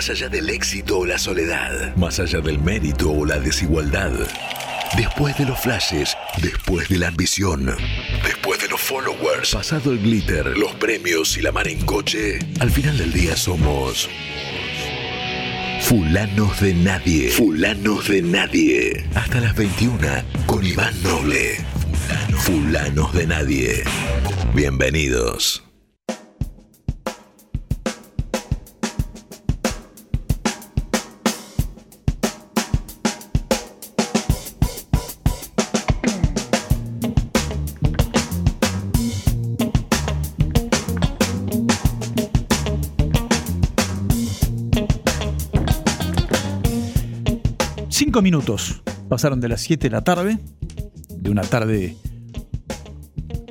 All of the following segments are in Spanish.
Más allá del éxito o la soledad, más allá del mérito o la desigualdad. Después de los flashes, después de la ambición, después de los followers, pasado el glitter, los premios y la mar en coche, al final del día somos Fulanos de Nadie. Fulanos de Nadie. Hasta las 21 con Iván Noble. Fulanos de Nadie. Bienvenidos. Minutos. Pasaron de las 7 de la tarde, de una tarde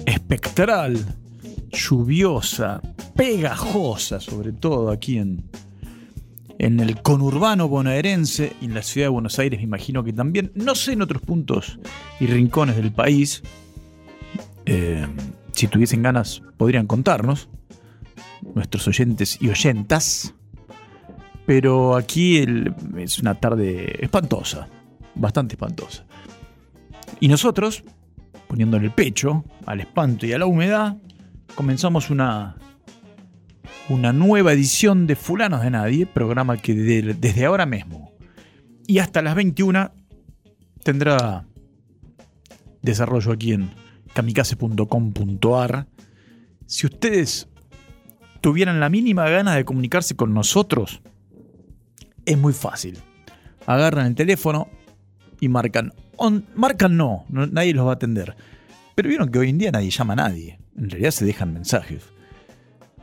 espectral, lluviosa, pegajosa, sobre todo aquí en, en el conurbano bonaerense y en la ciudad de Buenos Aires, me imagino que también, no sé en otros puntos y rincones del país, eh, si tuviesen ganas podrían contarnos, nuestros oyentes y oyentas, pero aquí es una tarde espantosa, bastante espantosa. Y nosotros, poniéndole el pecho al espanto y a la humedad, comenzamos una, una nueva edición de Fulanos de Nadie, programa que de- desde ahora mismo y hasta las 21 tendrá desarrollo aquí en kamikaze.com.ar. Si ustedes tuvieran la mínima gana de comunicarse con nosotros, es muy fácil. Agarran el teléfono y marcan. marcan no, no, nadie los va a atender. Pero vieron que hoy en día nadie llama a nadie. En realidad se dejan mensajes.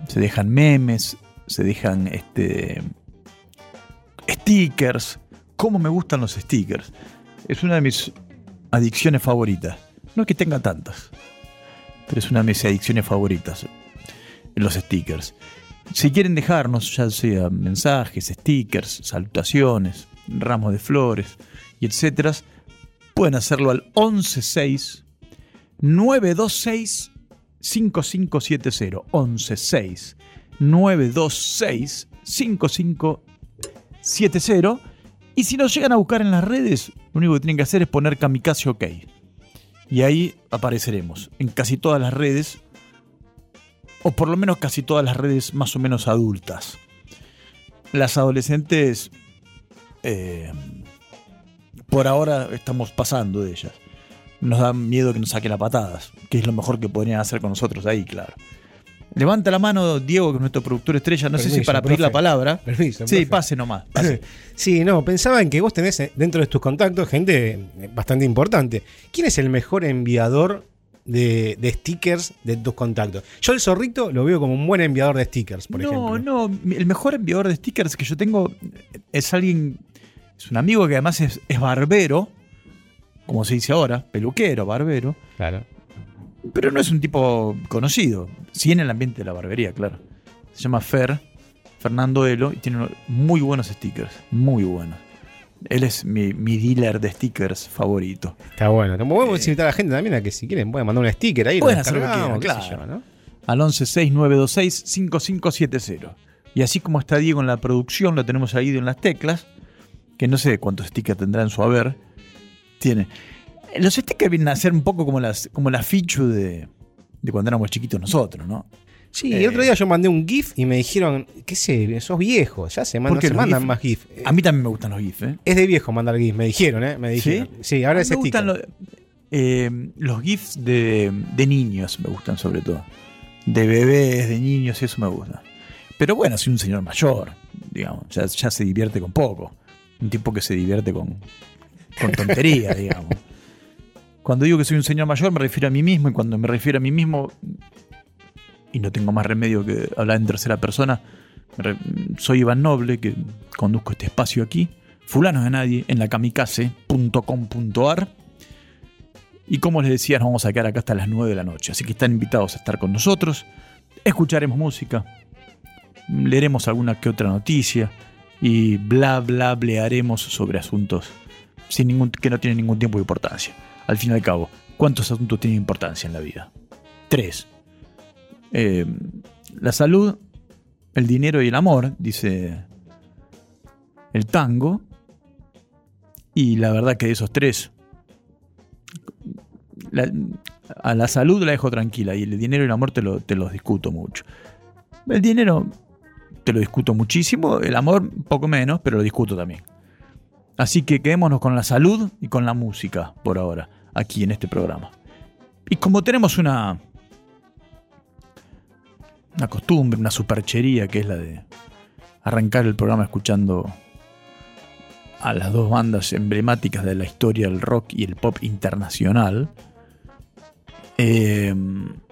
Se dejan memes, se dejan este stickers. ¿Cómo me gustan los stickers? Es una de mis adicciones favoritas. No es que tenga tantas, pero es una de mis adicciones favoritas. Los stickers. Si quieren dejarnos, ya sea mensajes, stickers, salutaciones, ramos de flores y etcétera, pueden hacerlo al 116 926 5570 116 926 5570 y si nos llegan a buscar en las redes, lo único que tienen que hacer es poner Kamikaze OK. Y ahí apareceremos en casi todas las redes o por lo menos casi todas las redes más o menos adultas. Las adolescentes, eh, por ahora estamos pasando de ellas. Nos da miedo que nos saquen a patadas, que es lo mejor que podrían hacer con nosotros ahí, claro. Levanta la mano Diego, que es nuestro productor estrella, no sé si para pedir profe. la palabra. Permiso, Sí, profe. pase nomás. pase. Sí, no, pensaba en que vos tenés eh, dentro de tus contactos gente eh, bastante importante. ¿Quién es el mejor enviador de, de stickers de tus contactos? Yo el zorrito lo veo como un buen enviador de stickers, por no, ejemplo. no, el mejor enviador de stickers que yo tengo es alguien, es un amigo que además es, es barbero, como se dice ahora, peluquero, barbero, Claro. pero no es un tipo conocido, sí en el ambiente de la barbería, claro. Se llama Fer, Fernando Elo, y tiene muy buenos stickers, muy buenos. Él es mi, mi dealer de stickers favorito. Está bueno. Podemos invitar a la gente también a que si quieren pueden mandar un sticker ahí. Pueden hacer lo que quieran, claro. ¿no? al 1169265570. Y así como está Diego en la producción, lo tenemos ahí en las teclas, que no sé cuántos stickers tendrá en su haber. Tiene. Los stickers vienen a ser un poco como las, como la fichu de, de cuando éramos chiquitos nosotros, ¿no? Sí, Eh. el otro día yo mandé un GIF y me dijeron, qué sé, sos viejo, ya se, man- ¿Por no qué se mandan GIF? más GIF. A mí también me gustan los GIFs, ¿eh? Es de viejo mandar GIF, me dijeron, ¿eh? Me dijeron. Sí, ahora A es me gustan lo- eh, los GIFs de, de niños, me gustan sobre todo. De bebés, de niños, eso me gusta. Pero bueno, soy un señor mayor, digamos, ya, ya se divierte con poco. Un tipo que se divierte con, con tontería, digamos. Cuando digo que soy un señor mayor me refiero a mí mismo y cuando me refiero a mí mismo, y no tengo más remedio que hablar en tercera persona, soy Iván Noble, que conduzco este espacio aquí, fulano de nadie, en la kamikaze.com.ar. Y como les decía, nos vamos a quedar acá hasta las 9 de la noche. Así que están invitados a estar con nosotros. Escucharemos música. Leeremos alguna que otra noticia. Y bla, bla, blearemos sobre asuntos sin ningún, que no tienen ningún tiempo de importancia. Al fin y al cabo, ¿cuántos asuntos tienen importancia en la vida? Tres. Eh, la salud, el dinero y el amor, dice el tango. Y la verdad que de esos tres, a la salud la dejo tranquila y el dinero y el amor te, lo- te los discuto mucho. El dinero te lo discuto muchísimo, el amor poco menos, pero lo discuto también. Así que quedémonos con la salud y con la música por ahora, aquí en este programa. Y como tenemos una, una costumbre, una superchería que es la de arrancar el programa escuchando a las dos bandas emblemáticas de la historia del rock y el pop internacional. Eh,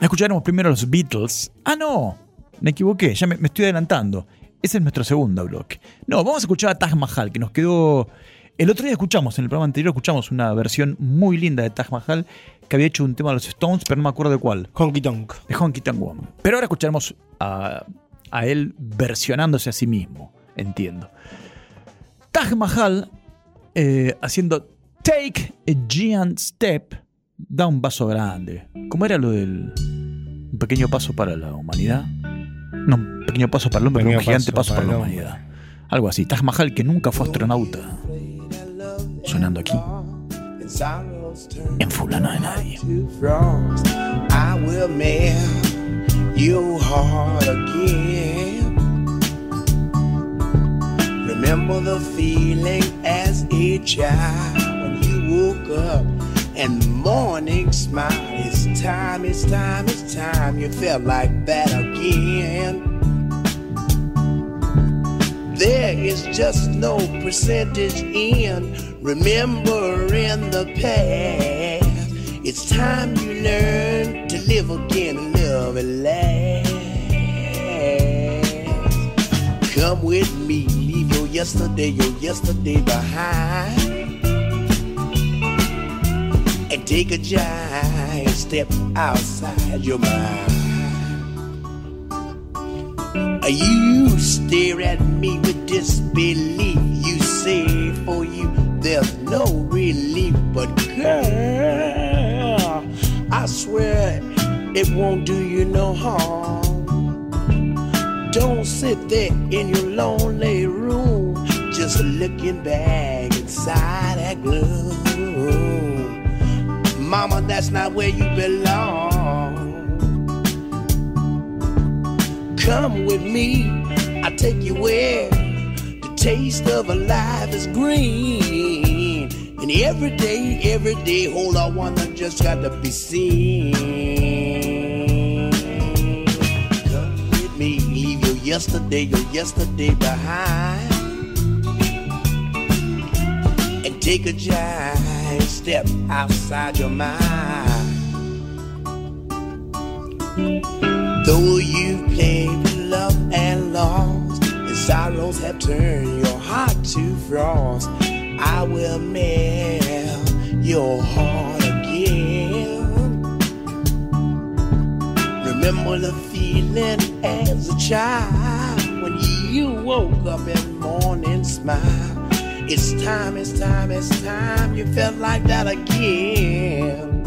escucharemos primero los Beatles. Ah, no, me equivoqué, ya me, estoy adelantando. Ese es nuestro segundo bloque. No, vamos a escuchar a Taj Mahal, que nos quedó. El otro día escuchamos, en el programa anterior, escuchamos una versión muy linda de Taj Mahal que había hecho un tema de los Stones, pero no me acuerdo de cuál Honky Tonk. de Honky Tonk Woman. Pero ahora escucharemos a, a él versionándose a sí mismo, entiendo. Taj Mahal eh, haciendo Take a Giant Step, da un paso grande. ¿Cómo era lo del un pequeño paso para la humanidad? No, un pequeño paso para el hombre, pero un gigante paso paso, para para la humanidad. Algo así. Taj Mahal que nunca fue astronauta. Sonando aquí en Fulano de. I will melt your heart again. Remember the feeling as a child when you woke up and morning smile. It's time, it's time, it's time. You felt like that again. There is just no percentage in remembering the past. It's time you learn to live again and love and last. Come with me, leave your yesterday, your yesterday behind. And take a giant step outside your mind. You stare at me with disbelief. You say for you there's no relief, but girl, I swear it won't do you no harm. Don't sit there in your lonely room, just looking back inside that gloom. Mama, that's not where you belong. Come with me, I'll take you where taste of a life is green. And every day, every day, hold on, one that just got to be seen. Come with me, leave your yesterday, your yesterday behind. And take a giant step outside your mind. Though you've played sorrows have turned your heart to frost, I will melt your heart again. Remember the feeling as a child when you woke up in morning smile. It's time, it's time, it's time. You felt like that again.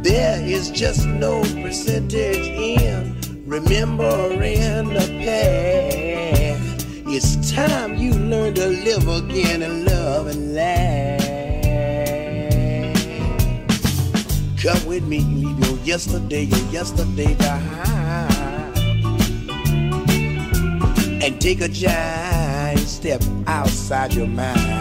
There is just no percentage in remembering the past. It's time you learn to live again and love and laugh. Come with me, leave your yesterday, your yesterday behind. And take a giant step outside your mind.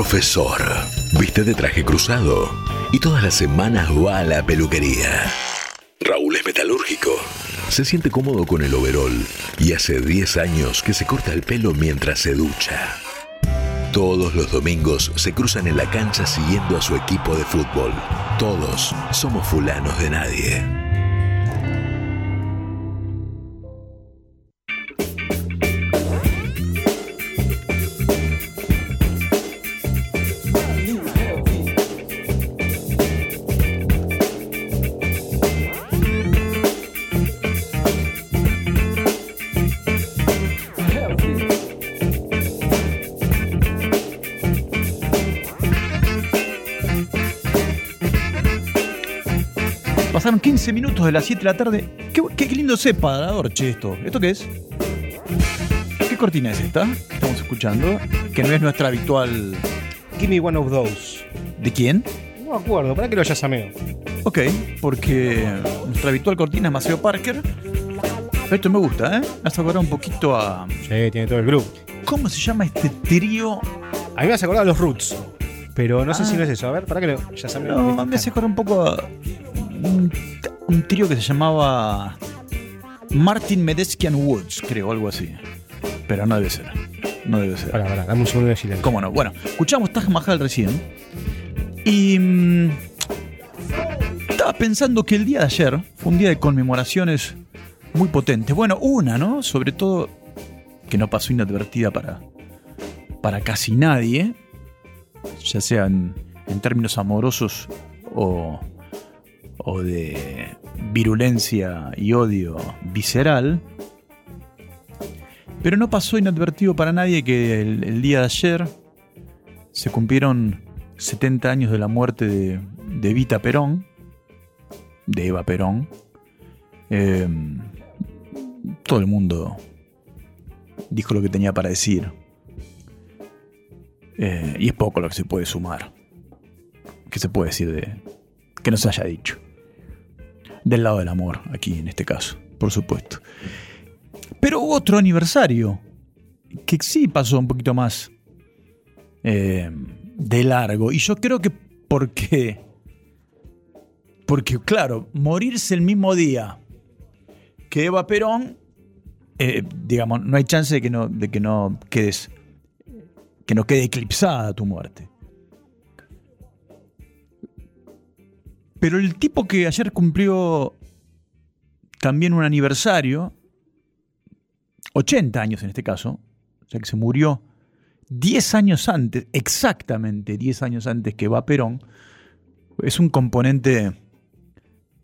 Profesor, viste de traje cruzado y todas las semanas va a la peluquería. Raúl es metalúrgico, se siente cómodo con el overol y hace 10 años que se corta el pelo mientras se ducha. Todos los domingos se cruzan en la cancha siguiendo a su equipo de fútbol. Todos somos fulanos de nadie. 15 minutos de las 7 de la tarde. Qué, qué lindo separador, che, esto. ¿Esto qué es? ¿Qué cortina es esta? que Estamos escuchando. Que no es nuestra habitual. Give me one of those. ¿De quién? No me acuerdo, para que lo llasameo. Ok, porque nuestra habitual cortina es Maceo Parker. Esto me gusta, ¿eh? Me hace acordar un poquito a. Sí, tiene todo el grupo. ¿Cómo se llama este trío? A mí me hace acordar a los Roots. Pero no sé Ah. si no es eso. A ver, para que lo llasameo. No, me hace acordar un poco a un, un trío que se llamaba Martin Medeskian Woods, creo, algo así. Pero no debe ser. No debe ser. Pará, pará, dame un segundo de silencio. ¿Cómo no? Bueno, escuchamos Taj Mahal recién. Y. mm, estaba pensando que el día de ayer fue un día de conmemoraciones muy potentes. Bueno, una, ¿no? Sobre todo que no pasó inadvertida para, para casi nadie, ya sea en, en términos amorosos o, o de virulencia y odio visceral. Pero no pasó inadvertido para nadie que el, día de ayer se cumplieron 70 años de la muerte de, de Evita Perón, de Eva Perón. Eh, todo el mundo dijo lo que tenía para decir. Eh, y es poco lo que se puede sumar. ¿Qué se puede decir de que no se haya dicho? Del lado del amor, aquí en este caso, por supuesto. Pero hubo otro aniversario que sí pasó un poquito más eh, de largo. Y yo creo que porque. Porque, claro, morirse el mismo día que Eva Perón, eh, digamos, no hay chance de que no, de que no quedes. que no quede eclipsada tu muerte. Pero el tipo que ayer cumplió también un aniversario, 80 años en este caso, o sea que se murió 10 años antes, exactamente 10 años antes que va Perón, es un componente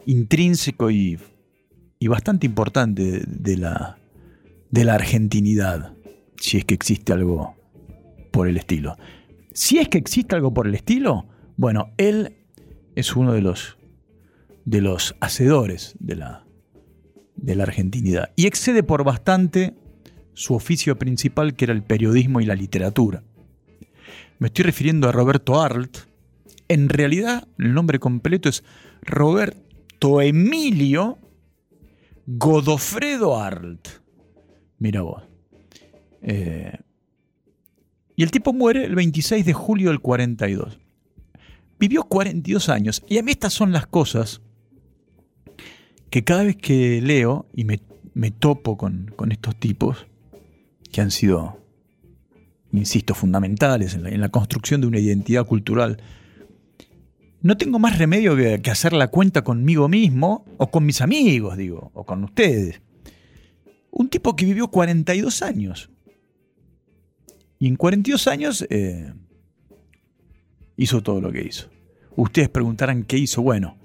intrínseco y, bastante importante de la, de la argentinidad, si es que existe algo por el estilo. Si es que existe algo por el estilo, bueno, él es uno de los, de los hacedores de la, de la argentinidad. Y excede por bastante su oficio principal, que era el periodismo y la literatura. Me estoy refiriendo a Roberto Arlt. En realidad, el nombre completo es Roberto Emilio Godofredo Arlt. Mira vos. Eh, y el tipo muere el 26 de julio del 42. Vivió 42 años. Y a mí estas son las cosas que cada vez que leo y me, me topo con, con, estos tipos, que han sido, insisto, fundamentales en la, construcción de una identidad cultural, no tengo más remedio que, que hacer la cuenta conmigo mismo o con mis amigos, digo, o con ustedes. Un tipo que vivió 42 años. Y en 42 años eh, hizo todo lo que hizo. Ustedes preguntarán qué hizo. Bueno,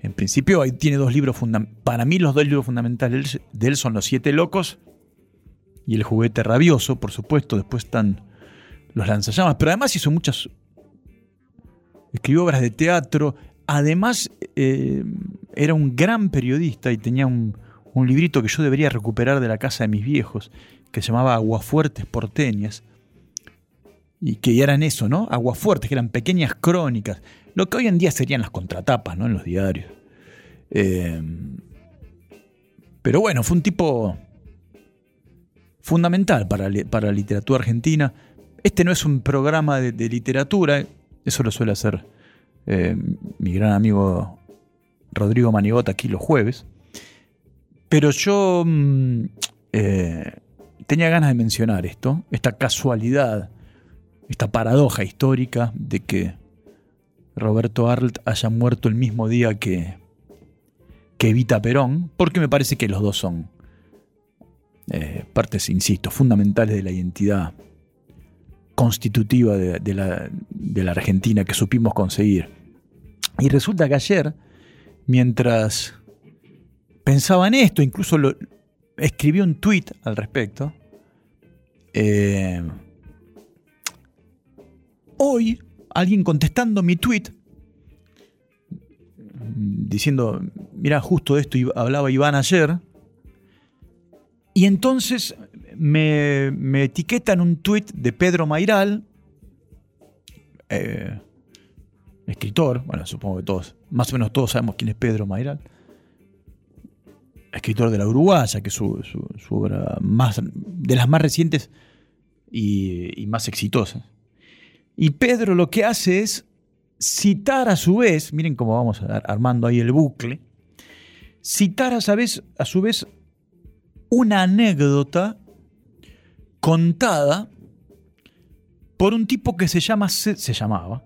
en principio ahí tiene dos libros fundamentales. Para mí los dos libros fundamentales de él son Los Siete Locos y El Juguete Rabioso, por supuesto. Después están Los Lanzallamas. Pero además hizo muchas... Escribió obras de teatro. Además eh, era un gran periodista y tenía un, un librito que yo debería recuperar de la casa de mis viejos, que se llamaba Aguafuertes Porteñas y que eran eso, ¿no? Aguafuertes, que eran pequeñas crónicas, lo que hoy en día serían las contratapas, ¿no? En los diarios. Eh, pero bueno, fue un tipo fundamental para, para, la literatura argentina. este no es un programa de, literatura, eso lo suele hacer eh, mi gran amigo Rodrigo Manigota aquí los jueves. Pero yo mm, eh, tenía ganas de mencionar esto, esta casualidad, esta paradoja histórica de que Roberto Arlt haya muerto el mismo día que, que Evita Perón, porque me parece que los dos son eh, partes, insisto, fundamentales de la identidad constitutiva de, la, de la Argentina que supimos conseguir. Y resulta que ayer, mientras pensaba en esto, incluso lo, escribí un tweet al respecto, eh, hoy alguien contestando mi tweet diciendo, mira, justo de esto hablaba Iván ayer, y entonces me, me etiquetan un tweet de Pedro Mairal, eh, escritor, bueno, supongo que todos, más o menos todos sabemos quién es Pedro Mairal, escritor de la Uruguaya, que su- su obra más, de las más recientes y, y más exitosas. Y Pedro lo que hace es citar a su vez, miren cómo vamos ar- armando ahí el bucle, citar a su vez, a su vez una anécdota contada por un tipo que se llama se llamaba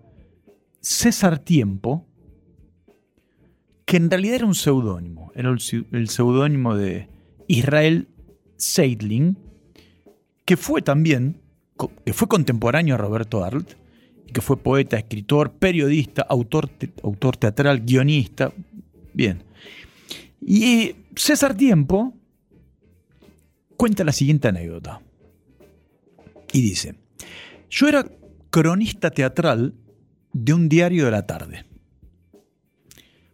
César Tiempo, que en realidad era un seudónimo, era el el seudónimo de Israel Seidling, que fue también, que fue contemporáneo a Roberto Arlt, que fue poeta, escritor, periodista, autor, autor teatral, guionista. Bien. Y César Tiempo cuenta la siguiente anécdota. Y dice, yo era cronista teatral de un diario de la tarde.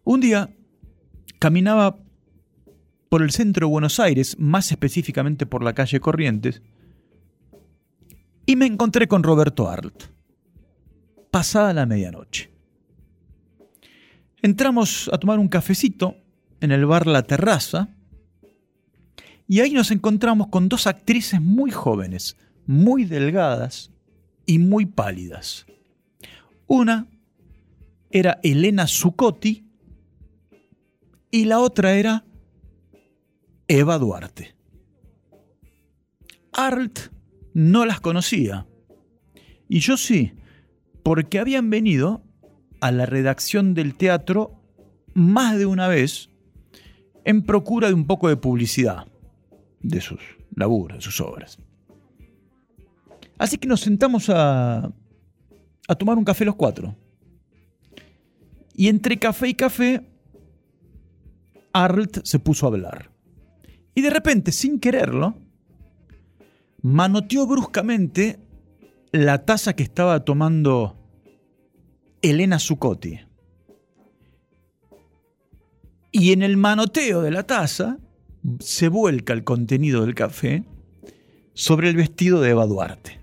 Un día caminaba por el centro de Buenos Aires, más específicamente por la calle Corrientes, y me encontré con Roberto Arlt, pasada la medianoche. Entramos a tomar un cafecito en el bar La Terraza, y ahí nos encontramos con dos actrices muy jóvenes, muy delgadas y muy pálidas. Una era Elena Zuccotti y la otra era Eva Duarte. Arlt no las conocía y yo sí, porque habían venido a la redacción del teatro más de una vez en procura de un poco de publicidad de sus laburos, de sus obras. Así que nos sentamos a, a tomar un café los cuatro. Y entre café y café, Arlt se puso a hablar. Y de repente, sin quererlo, manoteó bruscamente la taza que estaba tomando Elena Zuccotti. Y en el manoteo de la taza se vuelca el contenido del café sobre el vestido de Eva Duarte.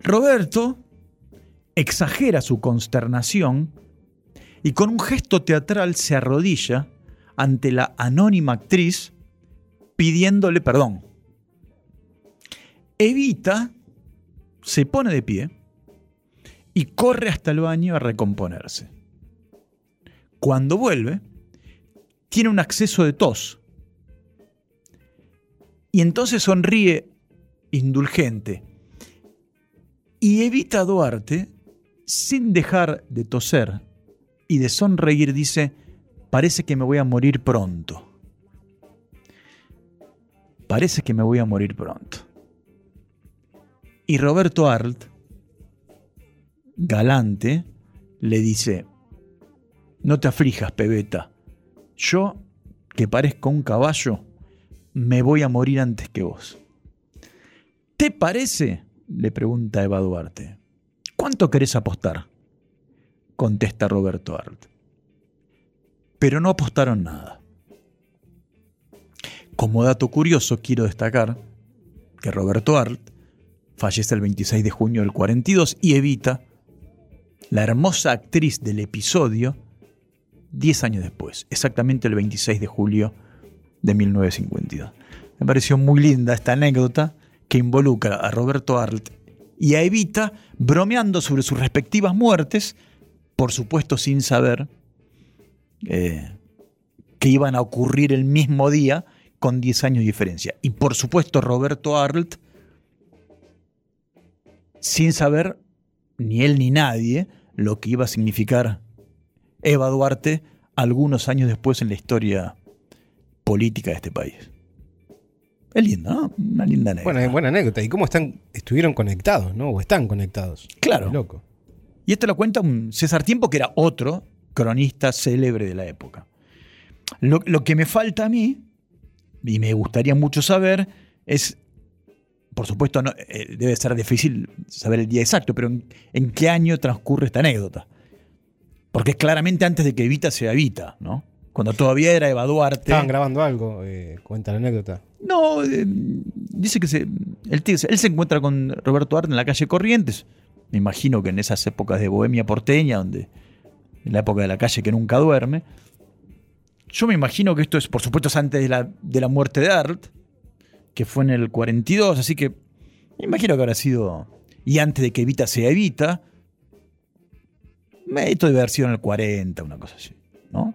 Roberto exagera su consternación y con un gesto teatral se arrodilla ante la anónima actriz pidiéndole perdón. Evita se pone de pie y corre hasta el baño a recomponerse. Cuando vuelve, tiene un acceso de tos. Y entonces sonríe indulgente. Y evita a Duarte, sin dejar de toser y de sonreír, dice, parece que me voy a morir pronto. Parece que me voy a morir pronto. Y Roberto Arlt, galante, le dice, no te aflijas, pebeta. Yo, que parezco un caballo, me voy a morir antes que vos. ¿Te parece? le pregunta Eva Duarte. ¿Cuánto querés apostar? contesta Roberto Arlt. Pero no apostaron nada. Como dato curioso, quiero destacar que Roberto Arlt fallece el 26 de junio del 42 y Evita, la hermosa actriz del episodio, 10 años después, exactamente el 26 de julio de 1952. Me pareció muy linda esta anécdota que involucra a Roberto Arlt y a Evita bromeando sobre sus respectivas muertes, por supuesto sin saber eh, que iban a ocurrir el mismo día con 10 años de diferencia. Y por supuesto Roberto Arlt, sin saber ni él ni nadie lo que iba a significar Eva Duarte algunos años después en la historia política de este país. Es lindo, ¿no? Una linda anécdota. Buena, buena anécdota. ¿Y cómo están, estuvieron conectados, no? O están conectados. Claro. Loco. Y esto lo cuenta un César Tiempo, que era otro cronista célebre de la época. Lo, lo que me falta a mí, y me gustaría mucho saber, es, por supuesto, no- eh, debe ser difícil saber el día exacto, pero en, en qué año transcurre esta anécdota. Porque es claramente antes de que Evita sea Evita, ¿no? Cuando todavía era Eva Duarte. Estaban grabando algo, eh, cuenta la anécdota. No, eh, dice que se, él, se encuentra con Roberto Arte en la calle Corrientes. Me imagino que en esas épocas de Bohemia porteña, donde en la época de la calle que nunca duerme. Yo me imagino que esto es, por supuesto, es antes de la, de la muerte de Art, que fue en el 42, así que me imagino que habrá sido. Y antes de que Evita sea Evita, esto debe haber sido en el 40, una cosa así, ¿no?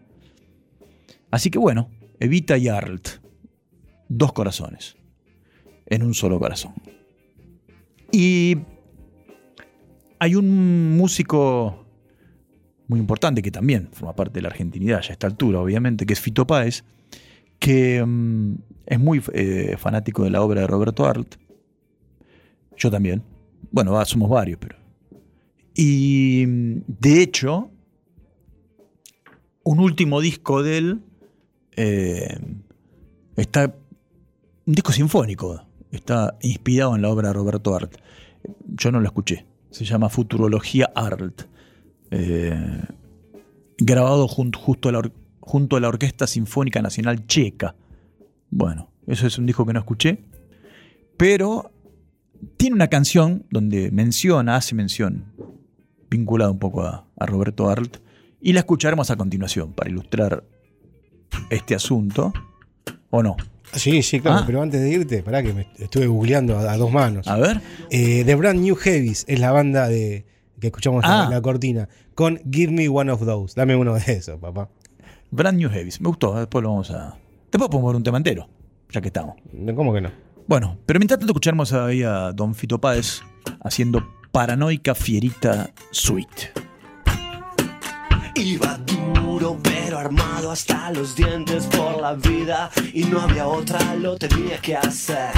Así que bueno, Evita y Arlt dos corazones en un solo corazón. Y hay un músico muy importante que también forma parte de la argentinidad ya a esta altura, obviamente, que es Fito Páez, que mm, es muy eh, fanático de la obra de Roberto Arlt. Yo también. Bueno, somos varios, pero. Y de hecho, un último disco de él eh, está un disco sinfónico. Está inspirado en la obra de Roberto Art. Yo no lo escuché. Se llama Futurología Art. Eh, grabado jun- justo a la junto a la Orquesta Sinfónica Nacional Checa. Bueno, eso es un disco que no escuché. Pero tiene una canción donde menciona, hace mención, vinculada un poco a, a Roberto Arlt. Y la escucharemos a continuación para ilustrar este asunto. ¿O no? Sí, sí, claro, Ah. pero antes de irte, pará que me estuve googleando a, a dos manos. A ver. Eh, The Brand New Heavies es la banda de que escuchamos Ah. en la cortina. Con Give Me One of Those. Dame uno de esos, papá. Brand New Heavies. Me gustó. Después lo vamos a. Después podemos ver un tema entero. Ya que estamos. ¿Cómo que no? Bueno, pero mientras tanto escucharemos ahí a Don Fito Páez haciendo Paranoica Fierita Suite. Iba duro pero armado hasta los dientes por la vida y no había otra, lo tenía que hacer.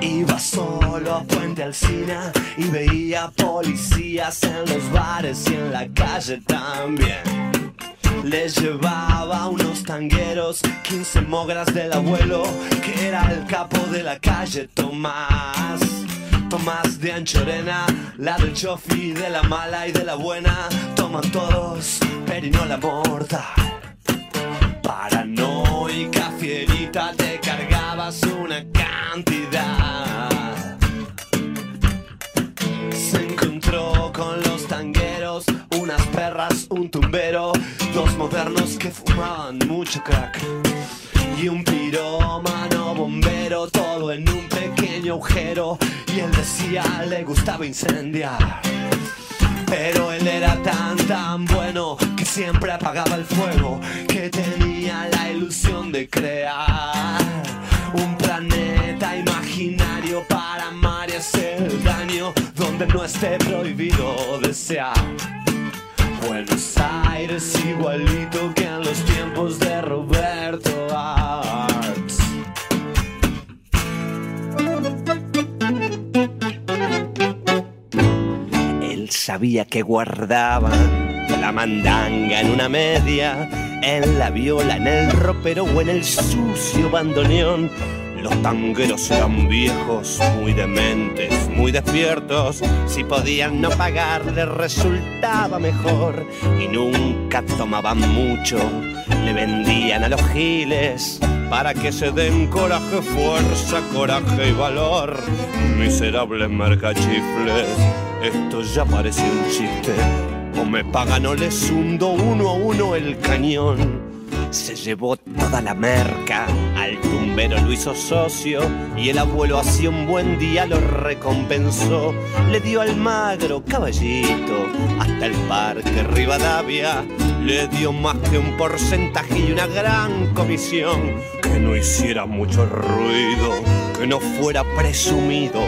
Iba solo a Puente Alsina y veía policías en los bares y en la calle también. Les llevaba unos tangueros, 15 mogras del abuelo, que era el capo de la calle Tomás. Tomás de Anchorena, la del chofi, de la mala y de la buena, toman todos, pero no la mortal. Paranoica fierita, te cargabas una cantidad. Se encontró con un tumbero, dos modernos que fumaban mucho crack. Y un pirómano bombero, todo en un pequeño agujero. Y él decía, le gustaba incendiar. Pero él era tan tan bueno que siempre apagaba el fuego, que tenía la ilusión de crear un planeta imaginario para amar y hacer daño donde no esté prohibido desear. Buenos Aires igualito que en los tiempos de Roberto Arts. Él sabía que guardaban la mandanga en una media, en la viola, en el ropero o en el sucio bandoneón. Los tangueros eran viejos, muy dementes, muy despiertos. Si podían no pagar, les resultaba mejor. Y nunca tomaban mucho, le vendían a los giles para que se den coraje, fuerza, coraje y valor. Miserables mercachifles, esto ya parece un chiste. O me pagan o les hundo uno a uno el cañón. Se llevó toda la merca Al tumbero lo hizo socio y el abuelo hacía un buen día lo recompensó. Le dio al magro caballito hasta el parque Rivadavia. Le dio más que un porcentaje y una gran comisión. Que no hiciera mucho ruido, que no fuera presumido.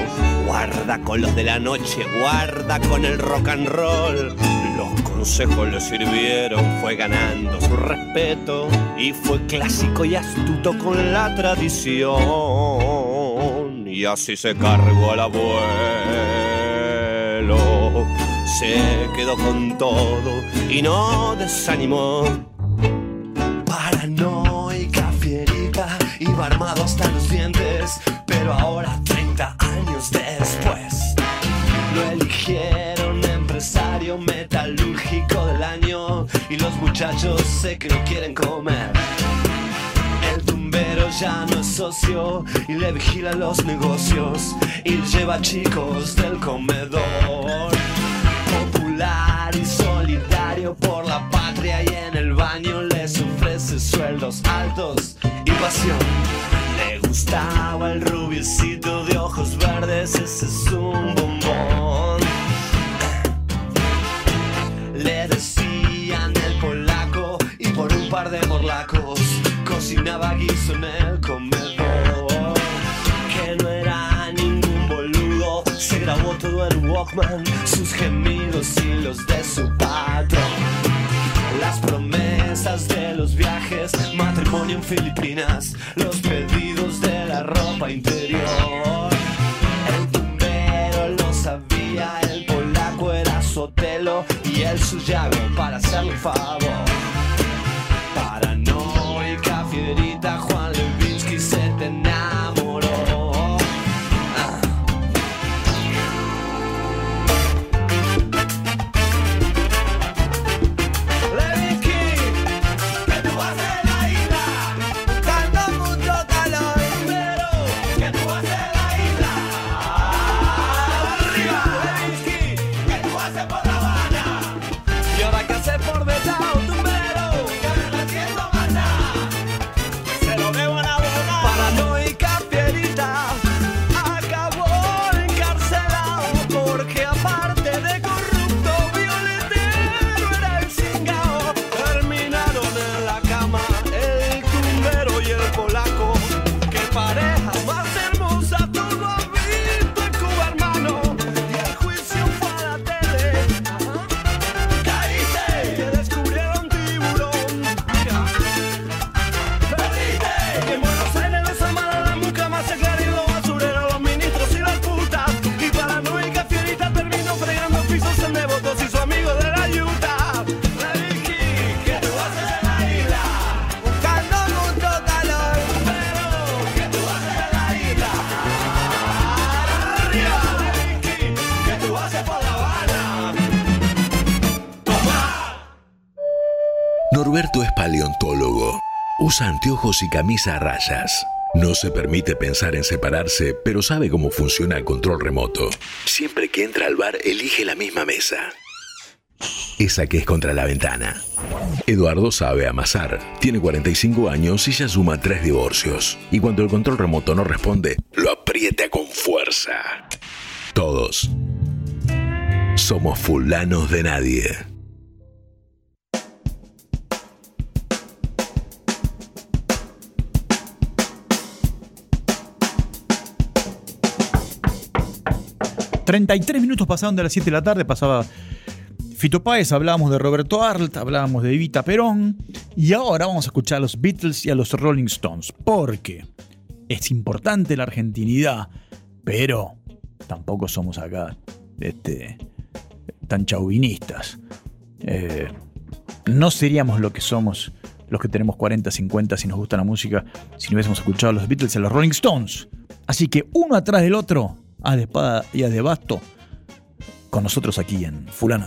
Guarda con los de la noche, guarda con el rock and roll. Los consejos le sirvieron, fue ganando su respeto y fue clásico y astuto con la tradición. Y así se cargó al abuelo, se quedó con todo y no desanimó. Paranoica, fierita, iba armado hasta los dientes, pero ahora 30 años después lo eligieron muchachos sé que no quieren comer. El tumbero ya no es socio y le vigila los negocios y lleva chicos del comedor. Popular y solidario por la patria y en el baño les ofrece sueldos altos y pasión. Le gustaba el rubiecito de ojos verdes, ese es un bombón. Le cocinaba guiso en el comedor. Que no era ningún boludo, se grabó todo en Walkman, sus gemidos y los de su patrón. Las promesas de los viajes, matrimonio en Filipinas, los pedidos de la ropa interior. El tumbero lo sabía, el polaco era Sotelo y él su llave para hacerle favor. Anteojos y camisa a rayas. No se permite pensar en separarse, pero sabe cómo funciona el control remoto. Siempre que entra al bar, elige la misma mesa. Esa que es contra la ventana. Eduardo sabe amasar. Tiene 45 años y ya suma tres divorcios. Y cuando el control remoto no responde, lo aprieta con fuerza. Todos somos fulanos de nadie. 33 minutos pasaron de las 7 de la tarde, pasaba Fito Páez, hablábamos de Roberto Arlt, hablábamos de Evita Perón, y ahora vamos a escuchar a los Beatles y a los Rolling Stones, porque es importante la argentinidad, pero tampoco somos acá este, tan chauvinistas. Eh, no seríamos lo que somos los que tenemos 40, 50 si nos gusta la música, si no hubiésemos escuchado a los Beatles y a los Rolling Stones. Así que uno atrás del otro, a de espada y a de basto, con nosotros aquí en Fulano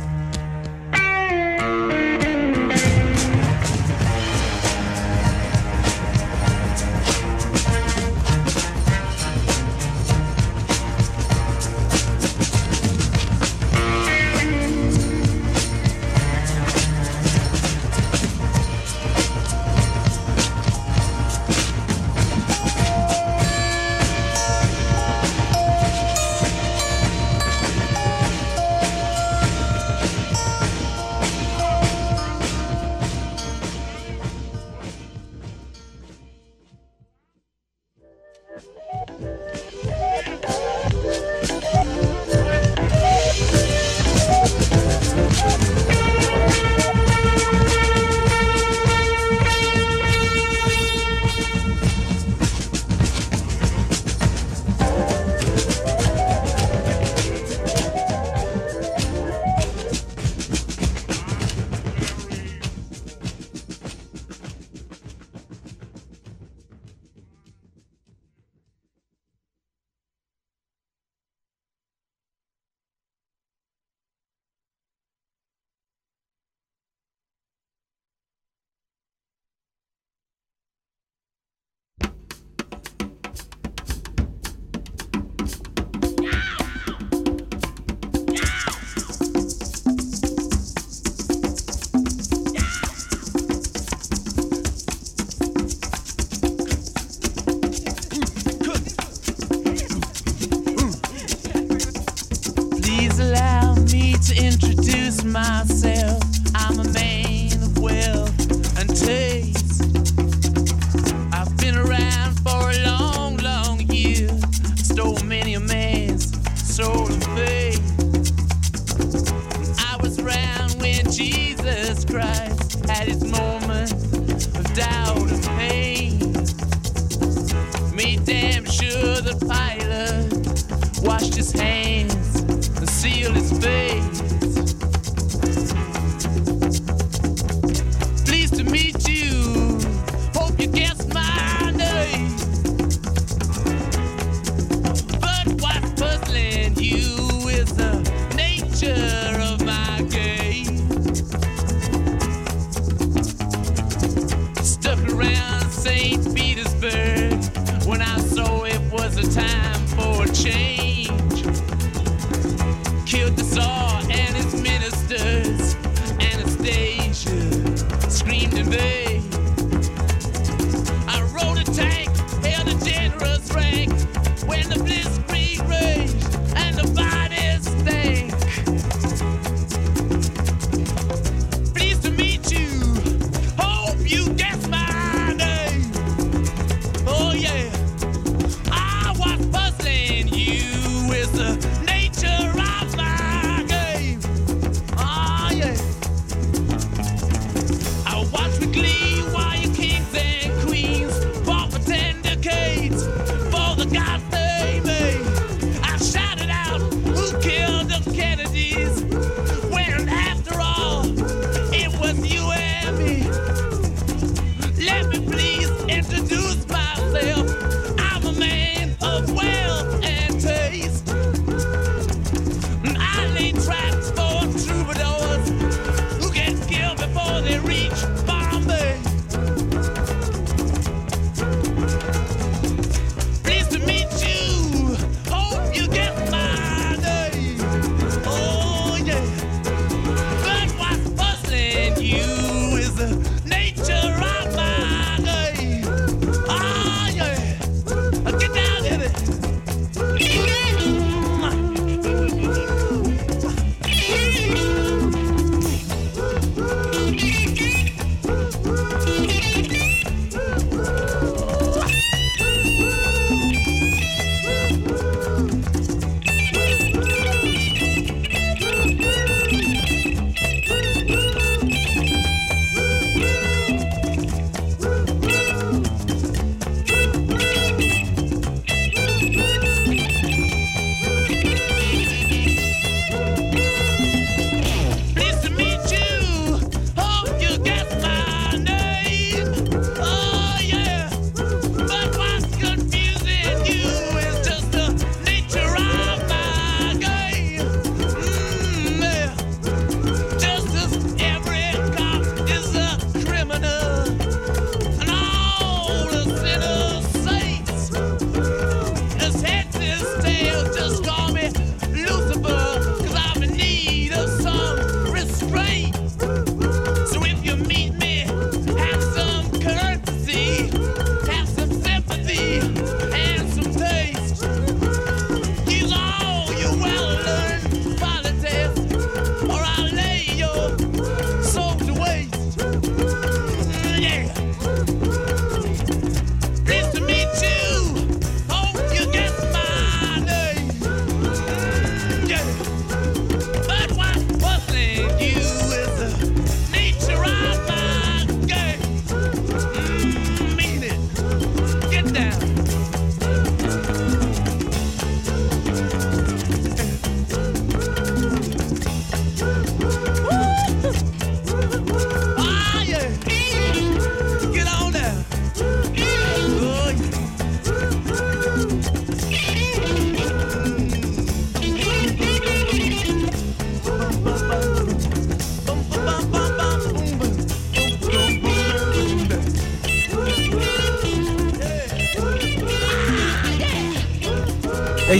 Myself.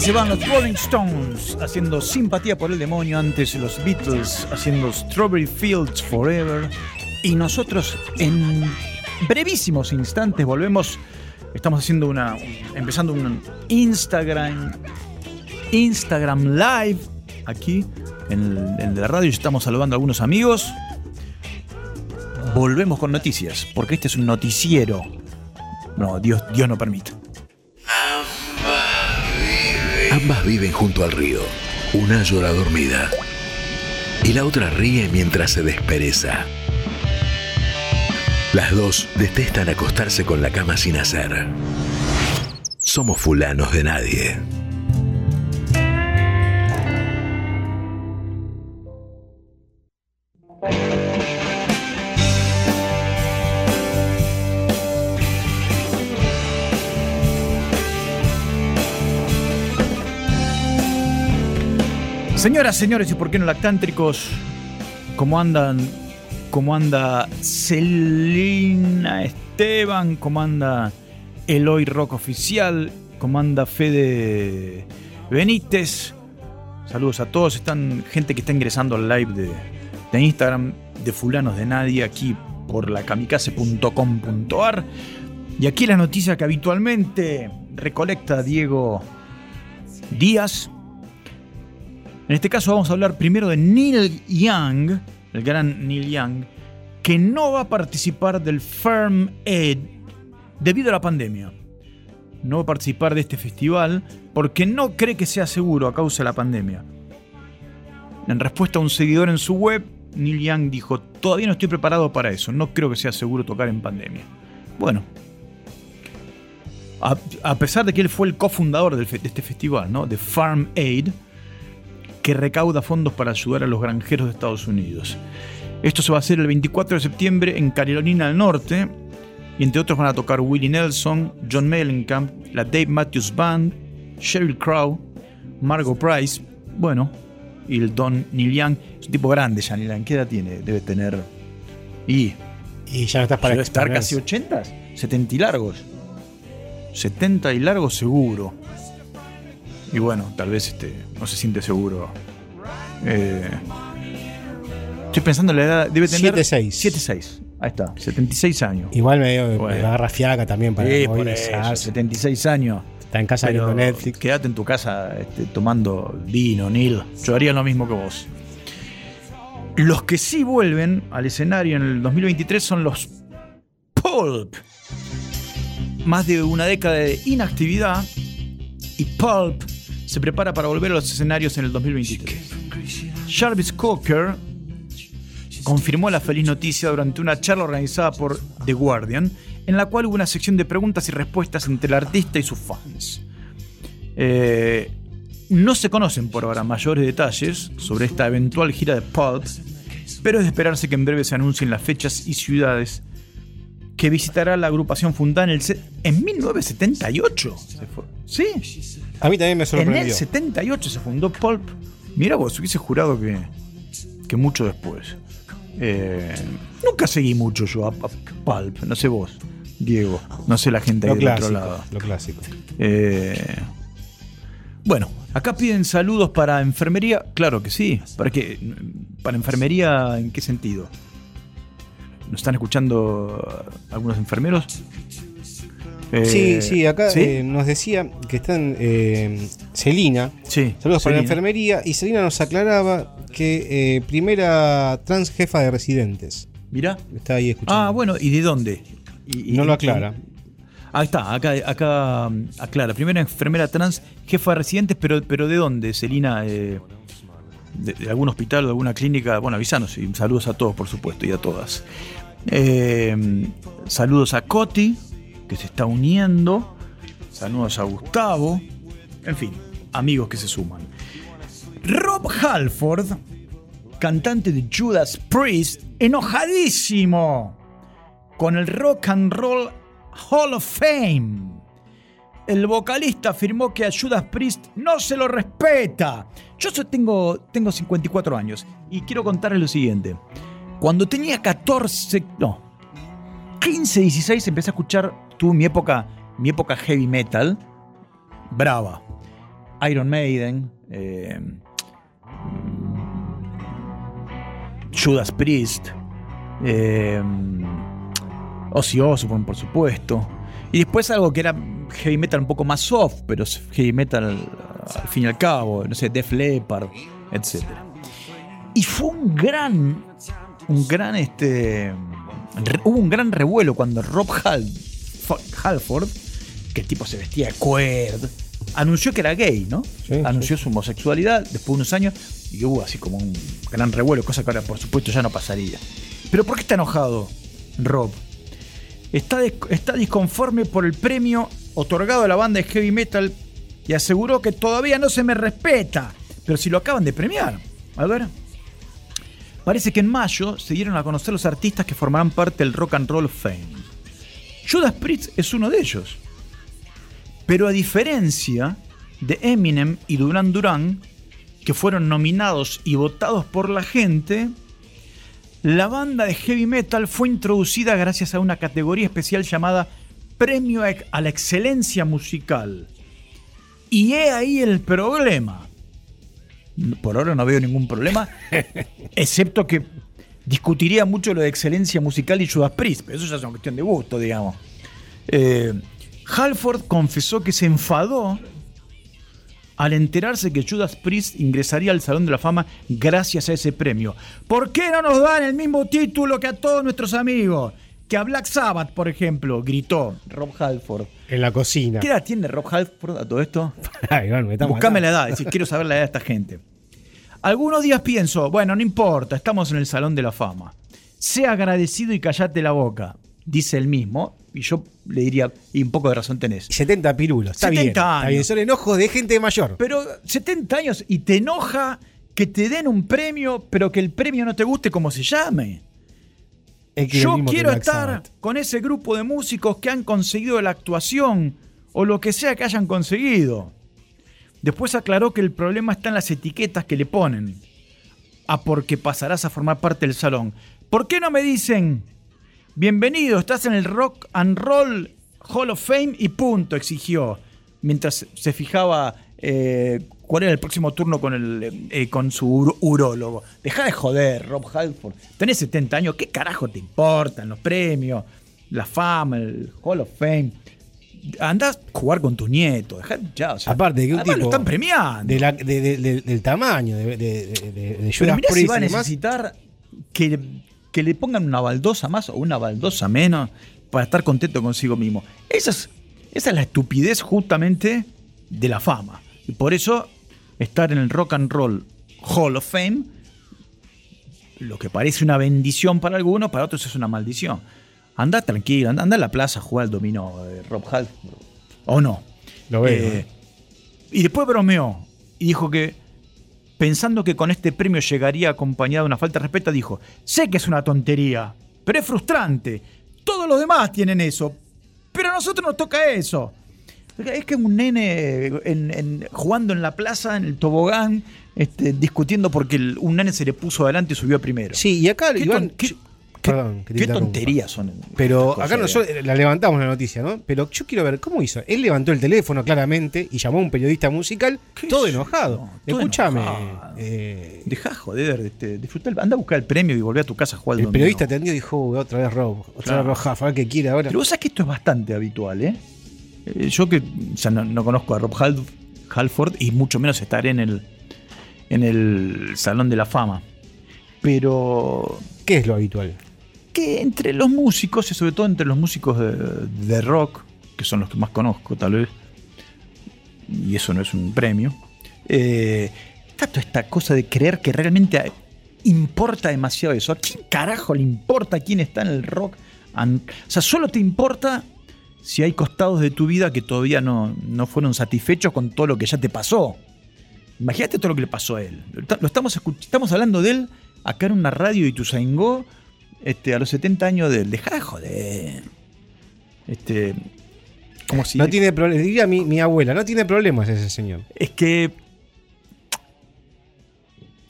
Se van los Rolling Stones haciendo simpatía por el demonio, antes los Beatles haciendo Strawberry Fields Forever. Y nosotros en brevísimos instantes volvemos. Estamos haciendo una. empezando un Instagram. Instagram Live aquí en la radio. Estamos saludando a algunos amigos. Volvemos con noticias, porque este es un noticiero. No, Dios, Dios no permite. Ambas viven junto al río. Una llora dormida y la otra ríe mientras se despereza. Las dos detestan acostarse con la cama sin hacer. Somos fulanos de nadie. Señoras, señores, y por qué no lactántricos, ¿cómo andan? ¿Cómo anda Celina Esteban? ¿Cómo anda Eloy Rock Oficial? ¿Cómo anda Fede Benítez? Saludos a todos. Están gente que está ingresando al live de, de Instagram de Fulanos de Nadie aquí por la kamikaze.com.ar. Y aquí la noticia que habitualmente recolecta Diego Díaz. En este caso vamos a hablar primero de Neil Young, el gran Neil Young, que no va a participar del Firm Aid debido a la pandemia. No va a participar de este festival porque no cree que sea seguro a causa de la pandemia. En respuesta a un seguidor en su web, Neil Young dijo, todavía no estoy preparado para eso, no creo que sea seguro tocar en pandemia. Bueno, a, a pesar de que él fue el cofundador de este festival, ¿no? de Farm Aid, que recauda fondos para ayudar a los granjeros de Estados Unidos. Esto se va a hacer el 24 de septiembre en Carolina del Norte. Y entre otros van a tocar Willie Nelson, John Mellencamp, la Dave Matthews Band, Sheryl Crow, Margot Price, bueno, y el Don Neil Young. Es un tipo grande ya, Neil Young. ¿Qué edad tiene? Debe tener... Y Y ya no estás para debe estar casi 80, 70 y largos. 70 y largos seguro. Y bueno, tal vez este, no se siente seguro. Eh, estoy pensando en la edad. Debe tener. 7'6". 7'6". Ahí está, 76 años. Igual medio Bueno. me agarra fiaca también para Sí, por eso, 76 años. Está en casa viendo Netflix. quédate en tu casa este, tomando vino, Neil. Yo haría lo mismo que vos. Los que sí vuelven al escenario en el 2023 son los Pulp. Más de una década de inactividad y Pulp se prepara para volver a los escenarios en el 2023. Jarvis Cocker confirmó la feliz noticia durante una charla organizada por The Guardian, en la cual hubo una sección de preguntas y respuestas entre el artista y sus fans. Eh, no se conocen por ahora mayores detalles sobre esta eventual gira de Pulp, pero es de esperarse que en breve se anuncien las fechas y ciudades que visitará la agrupación fundada en, el en 1978. Se fue. Sí, A mí también me en sorprendió. el 78 se fundó Pulp. Mira vos, hubiese jurado que, que mucho después. Eh, nunca seguí mucho yo a, a Pulp, no sé vos, Diego, no sé la gente ahí Lo del otro clásico, lado. lo clásico. Eh, bueno, acá piden saludos para enfermería. Claro que sí. ¿Para qué? ¿Para enfermería en qué sentido? ¿Nos están escuchando algunos enfermeros? Eh, sí, sí, acá ¿sí? eh, nos decía que están eh, Celina. Sí, Saludos para la enfermería. Y Celina nos aclaraba que primera trans jefa de residentes. Mirá. Está ahí escuchando. Ah, bueno, ¿y de dónde? Y- y- no lo aclara. Ahí está, acá, acá um, aclara. Primera enfermera trans, jefa de residentes, pero, pero ¿de dónde, Celina? Eh, de, de algún hospital o de alguna clínica? Bueno, avisanos y saludos a todos, por supuesto, y a todas. Eh, saludos a Coti, que se está uniendo. Saludos a Gustavo. En fin, amigos que se suman. Rob Halford, cantante de Judas Priest, enojadísimo con el Rock and Roll Hall of Fame. El vocalista afirmó que a Judas Priest no se lo respeta. Yo tengo, tengo 54 años y quiero contarles lo siguiente. Cuando tenía 14, no, 15, 16 empecé a escuchar, tuve mi época, mi época heavy metal, brava. Iron Maiden, eh, Judas Priest, eh, Ozzy Osbourne, por supuesto. Y después algo que era heavy metal un poco más soft, pero heavy metal al, al fin y al cabo, no sé, Def Leppard, etc. Y fue un gran, un gran, este, hubo un gran revuelo cuando Rob Hal- Fo- Halford, que el tipo se vestía de queer, anunció que era gay, ¿no? Sí, anunció su homosexualidad después de unos años y hubo así como un gran revuelo, cosa que ahora por supuesto ya no pasaría. Pero ¿por qué está enojado Rob? Está, está disconforme por el premio otorgado a la banda de heavy metal y aseguró que todavía no se me respeta. Pero si lo acaban de premiar. A ver. Parece que en mayo se dieron a conocer los artistas que formarán parte del Rock and Roll Fame. Judas Priest es uno de ellos. Pero a diferencia de Eminem y Duran Duran, que fueron nominados y votados por la gente, la banda de heavy metal fue introducida gracias a una categoría especial llamada Premio a la Excelencia Musical. Y he ahí el problema. Por ahora no veo ningún problema, excepto que discutiría mucho lo de excelencia musical y Judas Priest, pero eso ya es una cuestión de gusto, digamos. Eh, Halford confesó que se enfadó al enterarse que Judas Priest ingresaría al Salón de la Fama gracias a ese premio. ¿Por qué no nos dan el mismo título que a todos nuestros amigos? Que a Black Sabbath, por ejemplo, gritó Rob Halford. En la cocina. ¿Qué edad tiene Rob Halford a todo esto? Ay, bueno, me está Buscame la edad, es decir, quiero saber la edad de esta gente. Algunos días pienso, bueno, no importa, estamos en el Salón de la Fama. Sea agradecido y callate la boca, dice él mismo, y yo le diría, y un poco de razón tenés. 70 pirulos. Está 70 bien. Está años. bien. Son enojos de gente mayor. Pero 70 años y te enoja que te den un premio, pero que el premio no te guste como se llame. Es que Yo quiero estar con ese grupo de músicos que han conseguido la actuación o lo que sea que hayan conseguido. Después aclaró que el problema está en las etiquetas que le ponen. A porque pasarás a formar parte del salón. ¿Por qué no me dicen, bienvenido, estás en el Rock and Roll Hall of Fame y punto, exigió, mientras se fijaba eh, cuál era el próximo turno con, el, eh, con su uro- urólogo. Deja de joder, Rob Halford. Tenés 70 años, ¿qué carajo te importan los premios, la fama, el Hall of Fame? Andás a jugar con tu nieto, dejá ya, o sea, Aparte además tipo. lo están premiando. de la- de- de- de- del tamaño de, de, Pero mirá si va a necesitar que, que le pongan una baldosa más o una baldosa menos para estar contento consigo mismo. Esa es, esa es la estupidez justamente de la fama. Y por eso estar en el Rock and Roll Hall of Fame, lo que parece una bendición para algunos, para otros es una maldición. Anda tranquilo, anda, anda a la plaza a jugar al dominó, eh, Rob Halford. ¿O no? Lo veo. Eh, y después bromeó y dijo que, pensando que con este premio llegaría acompañado de una falta de respeto, dijo: Sé que es una tontería, pero es frustrante. Todos los demás tienen eso, pero a nosotros nos toca eso. Es que un nene en- en- jugando en la plaza, en el tobogán, este, discutiendo porque el- un nene se le puso adelante y subió primero. Sí, y acá, ¿Qué, Iván. ton- qué- qué- perdón, qué interrumpa. tonterías son. Pero acá nosotros la levantamos la noticia, ¿no? Pero yo quiero ver cómo hizo. Él levantó el teléfono claramente y llamó a un periodista musical, ¿Qué todo enojado. Todo Escúchame. eh, Dejá joder, este, disfruta el- anda a buscar el premio y volvé a tu casa a jugar el periodista atendió y dijo, "Uy, otra vez Rob, otra Claro. vez Rob Halford, a ver qué quiere ahora. Pero vos sabés que esto es bastante habitual, ¿eh? Eh, Yo que o sea, no, no conozco a Rob Hal- Halford y mucho menos estaré en el, en el Salón de la Fama. Pero ¿Qué es lo habitual? Que entre los músicos, y sobre todo entre los músicos de, de rock, que son los que más conozco tal vez, y eso no es un premio, eh, está toda esta cosa de creer que realmente importa demasiado eso. ¿A quién carajo le importa quién está en el rock? o sea, solo te importa si hay costados de tu vida que todavía no, no fueron satisfechos con todo lo que ya te pasó. Imagínate todo lo que le pasó a él. Lo estamos, estamos hablando de él acá en una radio y Ituzaingó este, a los 70 años de él. Dejá de joder. Este, como si... No tiene problemas. Diría mi, mi abuela, no tiene problemas ese señor. Es que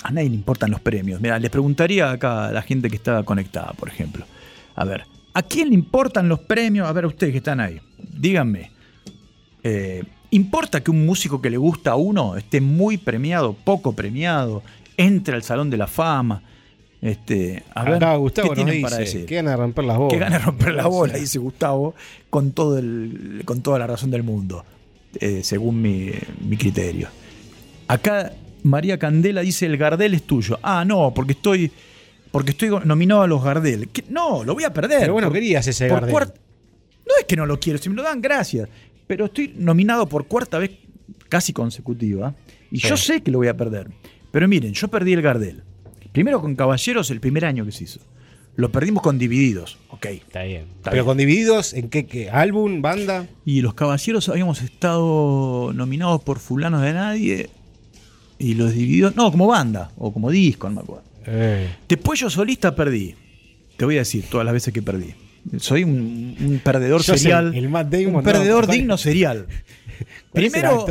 a nadie le importan los premios. Mira, les preguntaría acá a la gente que está conectada, por ejemplo. A ver, ¿a quién le importan los premios? A ver, ustedes que están ahí, díganme. eh, ¿Importa que un músico que le gusta a uno esté muy premiado, poco premiado, entre al Salón de la Fama? Este, a ver, Acá Gustavo ¿qué tienen dice para decir? que gana romper las bolas. Que gane romper la bola, dice Gustavo, con, todo el, con toda la razón del mundo, eh, según mi, mi criterio. Acá María Candela dice, el Gardel es tuyo. Ah, no, porque estoy, porque estoy nominado a los Gardel. ¿Qué? No, lo voy a perder. Pero bueno, Por- querías ese por Gardel. cuart- No es que no lo quiero, si me lo dan, gracias. Pero estoy nominado por cuarta vez casi consecutiva. Y Sí. yo sé que lo voy a perder. Pero miren, yo perdí el Gardel. Primero con Caballeros el primer año que se hizo. Lo perdimos con Divididos. Ok. Está bien. Está Pero bien. con divididos, ¿en qué, qué? ¿Álbum? ¿Banda? Y los Caballeros habíamos estado nominados por Fulanos de Nadie. Y los Divididos. No, como banda. O como disco, no me acuerdo. Eh, Después yo solista perdí. Te voy a decir todas las veces que perdí. Soy un, un perdedor serial. el- el Matt Damon, un no, perdedor ¿cuál- digno serial. ¿Cuál es el primero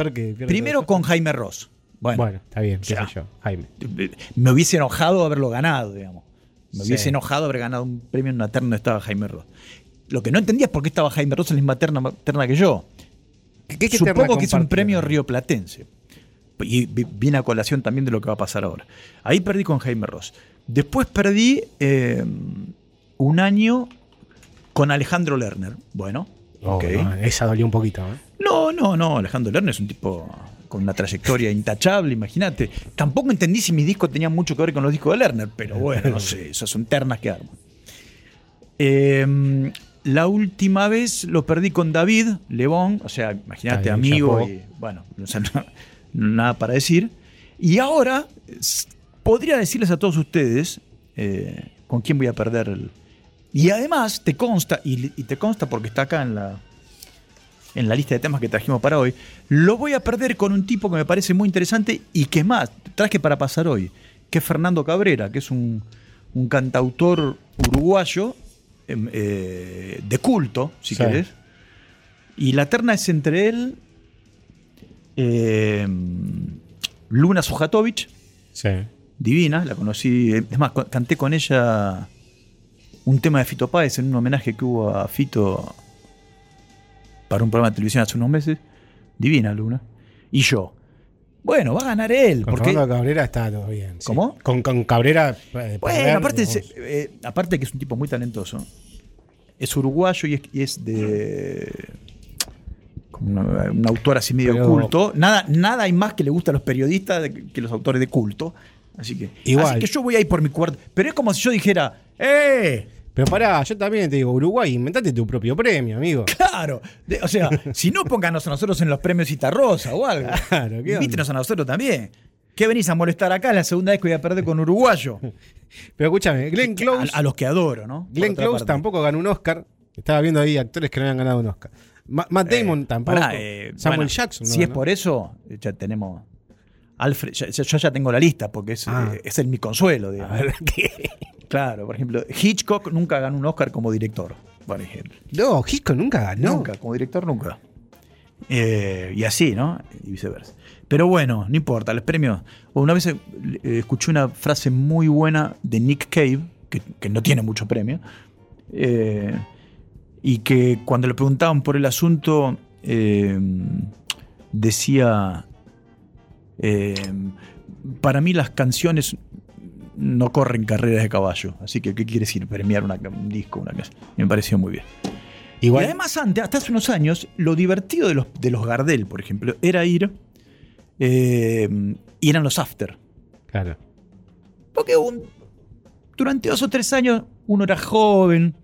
primero con Jaime Ross. Bueno, bueno, está bien, qué sé yo. Jaime. me hubiese enojado haberlo ganado, digamos. Me Sí. hubiese enojado haber ganado un premio en una terna donde estaba Jaime Ross. Lo que no entendía es por qué estaba Jaime Ross en la misma terna, terna que yo. ¿Qué, qué Supongo que es un premio rioplatense. Y vi- viene a colación también de lo que va a pasar ahora. Ahí perdí con Jaime Ross. Después perdí eh, un año con Alejandro Lerner. Bueno, Oh, no, esa dolió un poquito. ¿eh? No, no, no. Alejandro Lerner es un tipo con una trayectoria intachable, imagínate. Tampoco entendí si mis discos tenían mucho que ver con los discos de Lerner, pero bueno, no sé, esas son ternas que arman. Eh, la última vez lo perdí con David Lebón, o sea, imagínate, amigo, y bueno, o sea, no- nada para decir. Y ahora podría decirles a todos ustedes eh, con quién voy a perder el. Y además te consta, y, y te consta porque está acá en la, en la lista de temas que trajimos para hoy, lo voy a perder con un tipo que me parece muy interesante y que es más, traje para pasar hoy, que es Fernando Cabrera, que es un, un cantautor uruguayo em, eh, de culto, si Sí. querés. Y la terna es entre él, eh, Luna Sujatovic, Sí. divina, la conocí, es más, canté con ella un tema de Fito Páez en un homenaje que hubo a Fito para un programa de televisión hace unos meses. Divina, Luna. Y yo. Bueno, va a ganar él. Con porque, Fernando Cabrera está todo bien. sí. ¿Cómo? Con, con Cabrera. eh, bueno, aparte, eh, aparte que es un tipo muy talentoso. Es uruguayo y es, y es de. como una- un autor así medio Pero- culto. Nada, nada hay más que le gusta a los periodistas que los autores de culto. Así que, Igual. así que yo voy a ir por mi cuarto. Pero es como si yo dijera, ¡eh! Pero pará, yo también te digo, Uruguay, inventate tu propio premio, amigo. Claro. De- o sea, si no, pónganos a nosotros en los premios Citarrosa o algo. Claro, ¿qué onda? Invítenos a nosotros también. ¿Qué venís a molestar acá? Es la segunda vez que voy a perder con uruguayo. Pero escúchame, Glenn Close, A, a los que adoro, ¿no? Por Glenn otra Close parte. tampoco ganó un Oscar. Estaba viendo ahí actores que no habían ganado un Oscar. Ma- Matt Damon Eh, tampoco. pará, eh, Samuel bueno, Jackson. no Si es ganó. por eso, ya tenemos. Alfred, ya- ya- yo ya tengo la lista porque es, Ah. eh, es el mi consuelo. digamos. Claro, por ejemplo, Hitchcock nunca ganó un Oscar como director, por ejemplo. No, Hitchcock nunca ganó. Nunca, como director nunca. Eh, y así, ¿no? Y viceversa. Pero bueno, no importa, los premios. Una vez eh, escuché una frase muy buena de Nick Cave, que, que no tiene mucho premio, eh, y que cuando le preguntaban por el asunto, decía, para mí las canciones no corren carreras de caballo, así que ¿qué quiere decir premiar una- un disco, una casa? Me pareció muy bien. Igual. Y además, antes, hasta hace unos años, lo divertido de los, de los Gardel, por ejemplo, era ir eh, y eran los after. Claro. Porque un- durante dos o tres años uno era joven,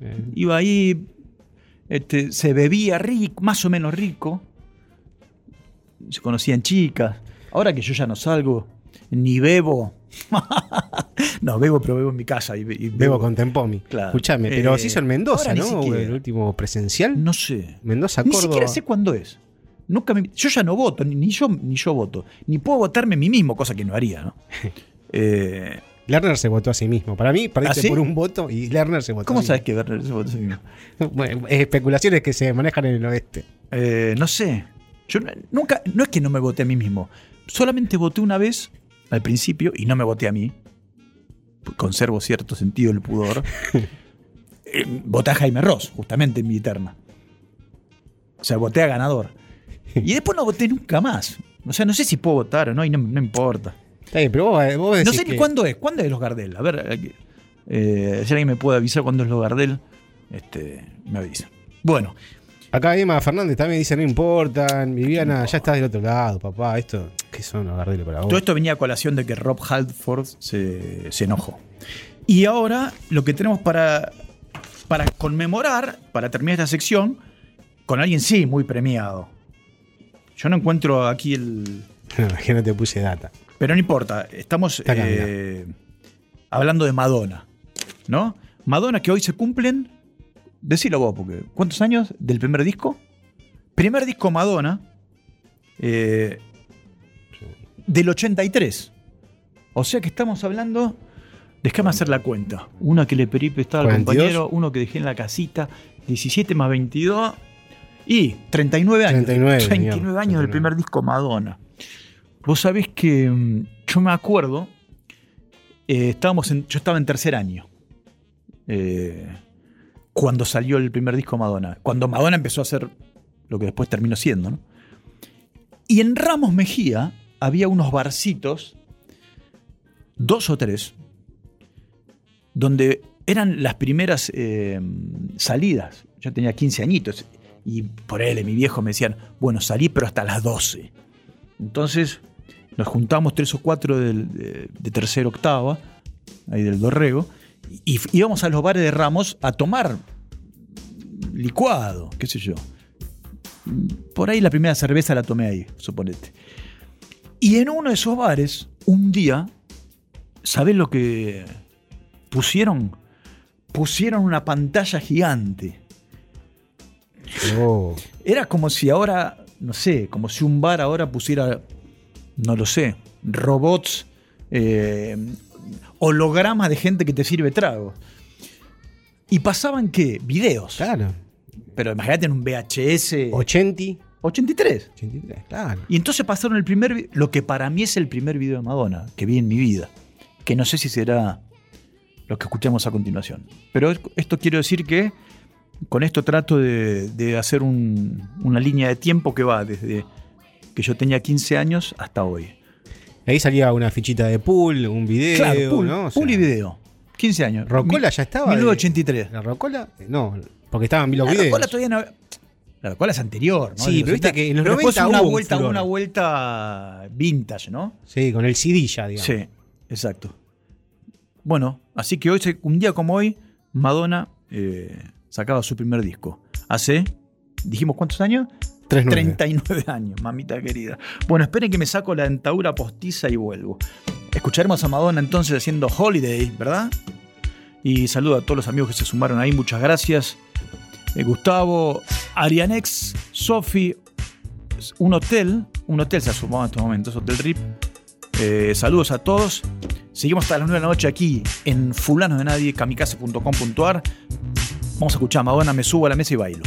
Eh, iba ahí, este, se bebía rico, más o menos rico, se conocían chicas. Ahora que yo ya no salgo, ni bebo. no, bebo, pero bebo en mi casa. Y, y Bebo con Tempomi. Claro. Escúchame, pero Eh, se hizo en Mendoza, ni ¿no? siquiera. El último presencial. No sé. Mendoza, Ni Córdoba. siquiera sé cuándo es. Nunca me- yo ya no voto, ni, ni yo, ni yo voto. Ni puedo votarme a mí mismo, cosa que no haría, ¿no? Eh, Lerner se votó a sí mismo. Para mí, perdiste ¿Ah, sí? por un voto y Lerner se votó ¿Cómo a sí sabes que Werner se votó a sí mismo? mismo. Bueno, especulaciones que se manejan en el oeste. Eh, no sé. Yo nunca, no es que no me voté a mí mismo. Solamente voté una vez al principio y no me voté a mí. Conservo cierto sentido del pudor. Eh, voté a Jaime Ross, justamente en mi terna. O sea, voté a ganador. Y después no voté nunca más. O sea, no sé si puedo votar o no, y no, no importa. Está bien, pero vos, vos No decís sé ni cuándo es. ¿Cuándo es los Gardel? A ver, aquí, eh, si alguien me puede avisar cuándo es los Gardel, este, me avisa. Bueno, Acá Emma Fernández también dice, no importan. Viviana, ya estás del otro lado, papá. Esto, ¿qué son gardeles para vos? todo esto venía a colación de que Rob Halford se, se enojó. Y ahora lo que tenemos para, para conmemorar, para terminar esta sección, con alguien sí muy premiado. Yo no encuentro aquí el, que no te puse data. Pero no importa, estamos eh, hablando de Madonna, ¿no? Madonna que hoy se cumplen, decilo vos, porque ¿cuántos años del primer disco? Primer disco Madonna eh, del 83. O sea que estamos hablando, déjame hacer la cuenta. Una que le pedí prestado al 42. compañero, uno que dejé en la casita, 17 más 22 y 39 años. 39, 39 digamos, años del 39. primer disco Madonna. Vos sabés que mm, yo me acuerdo, eh, estábamos en- yo estaba en tercer año eh, cuando salió el primer disco Madonna. Cuando Madonna empezó a hacer lo que después terminó siendo, ¿no? Y en Ramos Mejía había unos barcitos, dos o tres, donde eran las primeras eh, salidas. Yo tenía 15 añitos y por él, mi viejo me decían, bueno, salí pero hasta las 12. Entonces nos juntamos tres o cuatro de, de tercera octava, ahí del Dorrego, y íbamos a los bares de Ramos a tomar licuado, qué sé yo. Por ahí la primera cerveza la tomé ahí, suponete. Y en uno de esos bares, un día, ¿sabés lo que pusieron? Pusieron una pantalla gigante. Oh, Era como si ahora, no sé, como si un bar ahora pusiera, no lo sé, robots, eh, hologramas de gente que te sirve trago. Y pasaban qué? Videos. claro. Pero imagínate en un VHS 80, 83. 83, claro. Y entonces pasaron el primer, lo que para mí es el primer video de Madonna que vi en mi vida. Que no sé si será lo que escuchamos a continuación. Pero es- esto quiero decir que con esto trato de, de hacer un- una línea de tiempo que va desde que yo tenía 15 años hasta hoy. Ahí salía una fichita de pool, un video, claro, pool, ¿no? O sea, pool y video. 15 años. ¿Rocola Mi- ya estaba? de- 1983. ¿La Rocola? No, porque estaban los La videos. Rocola todavía no. La Rocola es anterior, ¿no? Sí, pero viste que en los pero después 90 una hubo vuelta, una vuelta vintage, ¿no? Sí, con el CD ya, digamos. Sí, exacto. Bueno, así que hoy, se- un día como hoy, Madonna eh, sacaba su primer disco. Hace, dijimos, ¿cuántos años? 39. 39 años, mamita querida. Bueno, esperen que me saco la dentadura postiza y vuelvo. Escucharemos a Madonna entonces haciendo Holiday, ¿verdad? Y saludo a todos los amigos que se sumaron ahí, muchas gracias. Eh, Gustavo, Arianex, Sofi, un hotel, un hotel se ha sumado en estos momentos, Hotel RIP. Eh, saludos a todos. Seguimos hasta las 9 de la noche aquí en fulano de nadie, kamikaze.com.ar. Vamos a escuchar a Madonna, me subo a la mesa y bailo.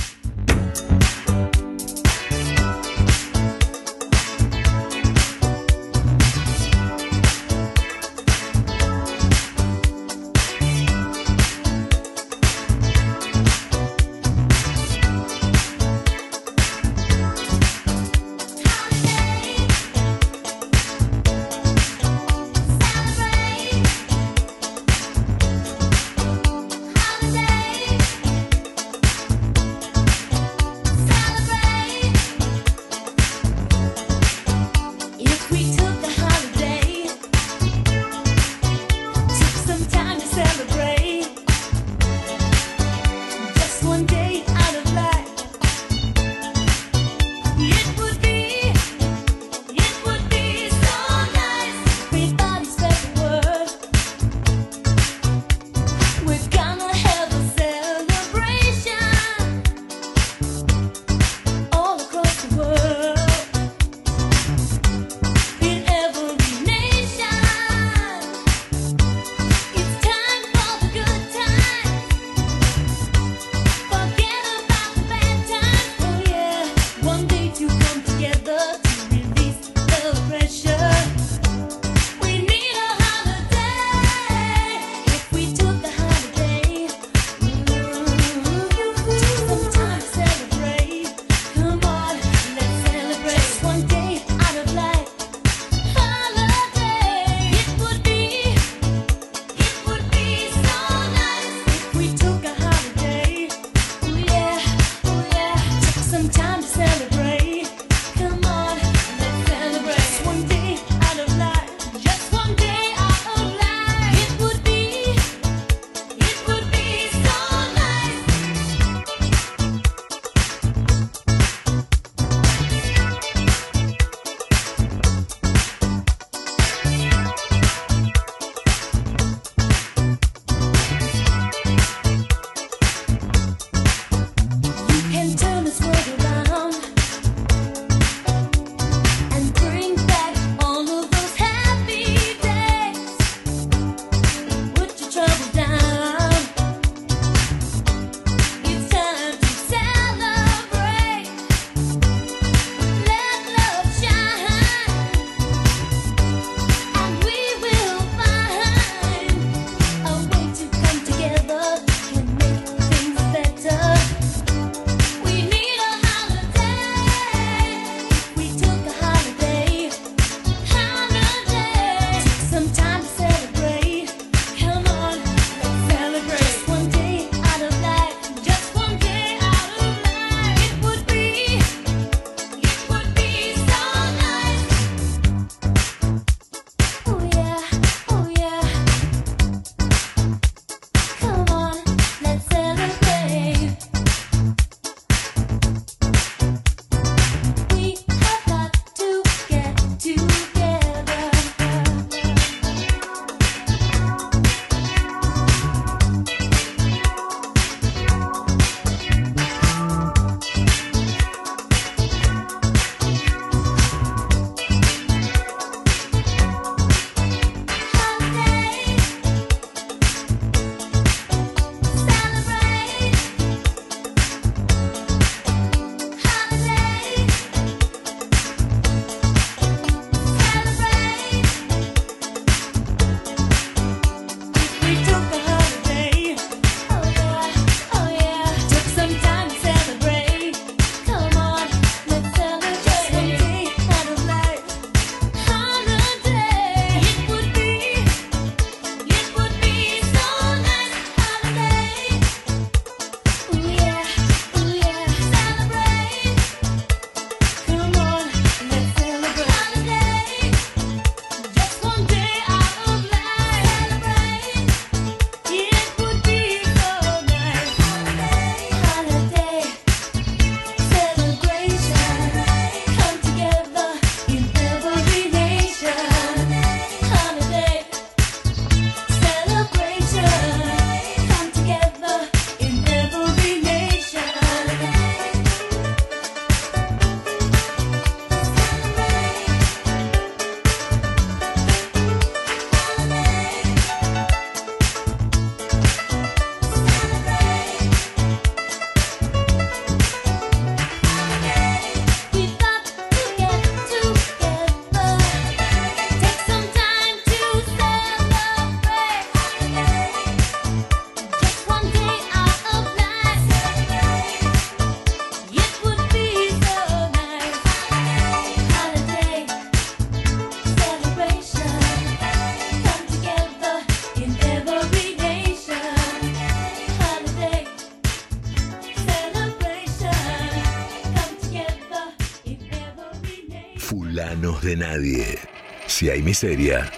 De nadie. Si hay miseria,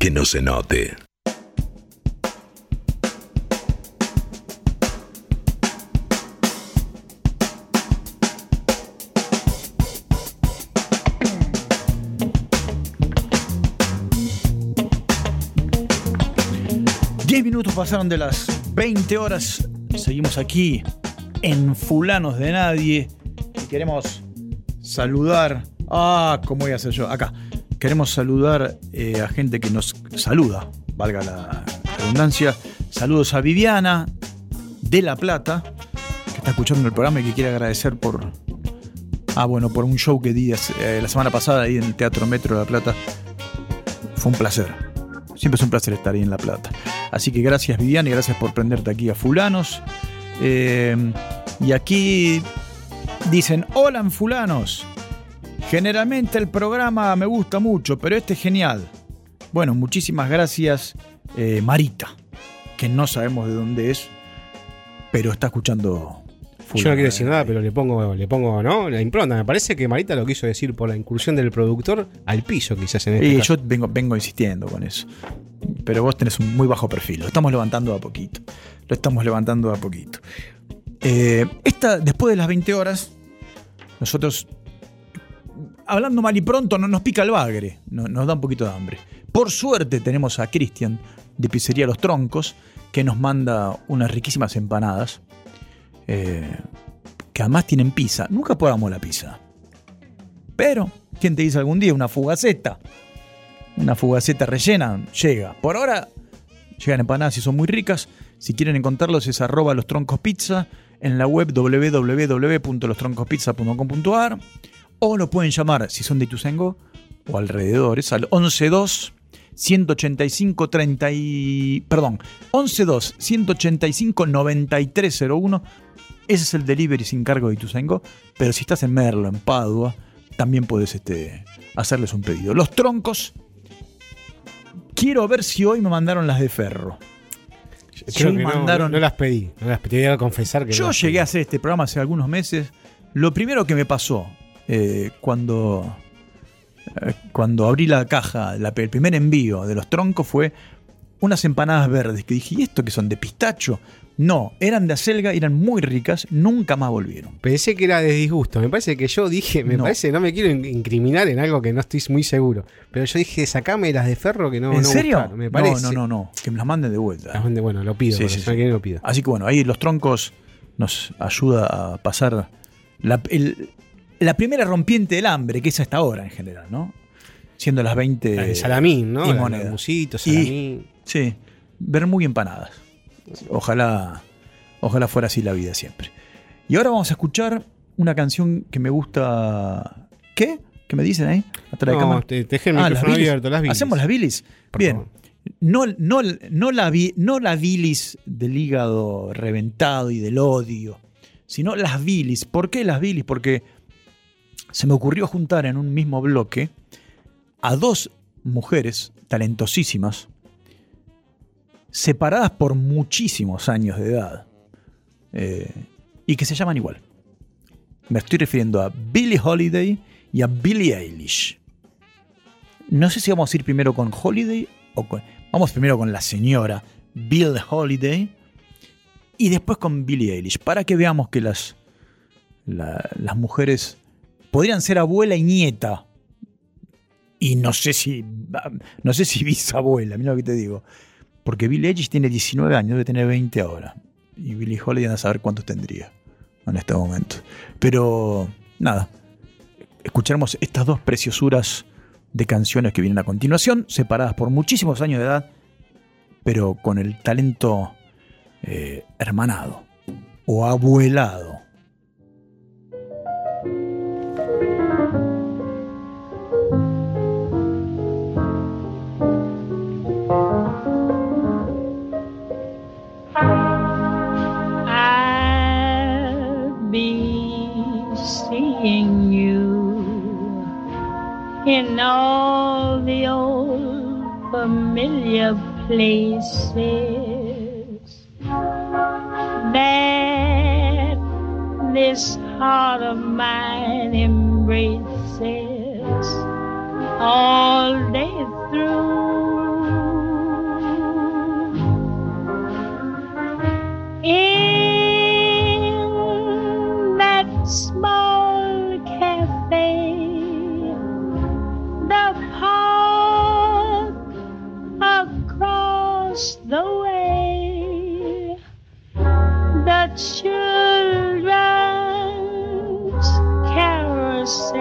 que no se note. Diez minutos pasaron de las 20 horas. Seguimos aquí en Fulanos de Nadie. Y queremos saludar. Ah, ¿cómo voy a hacer yo? Acá. Queremos saludar eh, a gente que nos saluda, valga la redundancia. Saludos a Viviana de La Plata, que está escuchando el programa y que quiere agradecer por. Ah, bueno, por un show que di eh, la semana pasada ahí en el Teatro Metro de La Plata. Fue un placer. Siempre es un placer estar ahí en La Plata. Así que gracias Viviana y gracias por prenderte aquí a fulanos. Eh, y aquí dicen, hola fulanos. Generalmente el programa me gusta mucho, pero este es genial. Bueno, muchísimas gracias eh, Marita, que no sabemos de dónde es, pero está escuchando. Yo no quiero decir nada, pero le pongo, le pongo, ¿no? La impronta. Me parece que Marita lo quiso decir por la incursión del productor al piso, quizás en este Y caso. yo vengo, vengo insistiendo con eso. Pero vos tenés un muy bajo perfil. Lo estamos levantando a poquito. Lo estamos levantando a poquito. Eh, esta, después de las 20 horas, nosotros, hablando mal y pronto, no nos pica el bagre. no- nos da un poquito de hambre. Por suerte tenemos a Cristian de Pizzería Los Troncos, que nos manda unas riquísimas empanadas. eh, que además tienen pizza. Nunca probamos la pizza. Pero, ¿quién te dice algún día una fugaceta? Una fugaceta rellena, llega. Por ahora llegan empanadas y son muy ricas. Si quieren encontrarlos es arroba los troncos pizza en la web www.lostroncospizza.com.ar o lo pueden llamar si son de Ituzaingó o alrededores al 112 185 30 y, perdón, 112 185 9301 ese es el delivery sin cargo de Ituzaingó, pero si estás en Merlo, en Padua, también puedes este, hacerles un pedido. Los troncos, quiero ver si hoy me mandaron las de ferro. Creo que no, mandaron- no, no las pedí. No las pedí. Te voy a confesar que Yo llegué pedí. a hacer este programa hace algunos meses. Lo primero que me pasó eh, cuando, eh, cuando abrí la caja, la- el primer envío de los troncos fue unas empanadas verdes que dije, ¿y esto que son de pistacho? No, eran de acelga, eran muy ricas, nunca más volvieron. Pensé que era de disgusto. Me parece que yo dije, me No. parece, no me quiero in- incriminar en algo que no estoy muy seguro. Pero yo dije, sacame las de ferro que no. ¿En no serio? gustaron, me parece. No, no, no, no, que me las manden de vuelta. Las mande- Bueno, lo pido. Sí, sí, sí. que lo pido. Así que bueno, ahí los troncos nos ayuda a pasar la, el- la primera rompiente del hambre, que es hasta ahora en general, ¿no? Siendo las 20. La de salamín, ¿no? y de moneda. musito, Y- salamín. Sí, ver muy empanadas. Ojalá, ojalá fuera así la vida siempre. Y ahora vamos a escuchar una canción que me gusta. ¿Qué? ¿Qué me dicen ahí? Atrás de No, cámara. te, dejé el Ah, las micrófono bilis. abierto, las bilis. ¿Hacemos las bilis? Por Bien. favor. No, no, no, la bi- no la bilis del hígado reventado y del odio, sino las bilis. ¿Por qué las bilis? Porque se me ocurrió juntar en un mismo bloque a dos mujeres talentosísimas, separadas por muchísimos años de edad, eh, y que se llaman igual. Me estoy refiriendo a Billie Holiday y a Billie Eilish. No sé si vamos a ir primero con Holiday o con. Vamos primero con la señora Bill Holiday y después con Billie Eilish, para que veamos que las, la- las mujeres podrían ser abuela y nieta. Y no sé si. No sé si bisabuela, mira lo que te digo. Porque Billie Eilish tiene 19 años, debe tener 20 ahora. Y Billie Holiday a saber cuántos tendría en este momento. Pero nada, escucharemos estas dos preciosuras de canciones que vienen a continuación, separadas por muchísimos años de edad, pero con el talento eh, hermanado o abuelado. In all the old familiar places that this heart of mine embraces all day through. In that small children's carousel,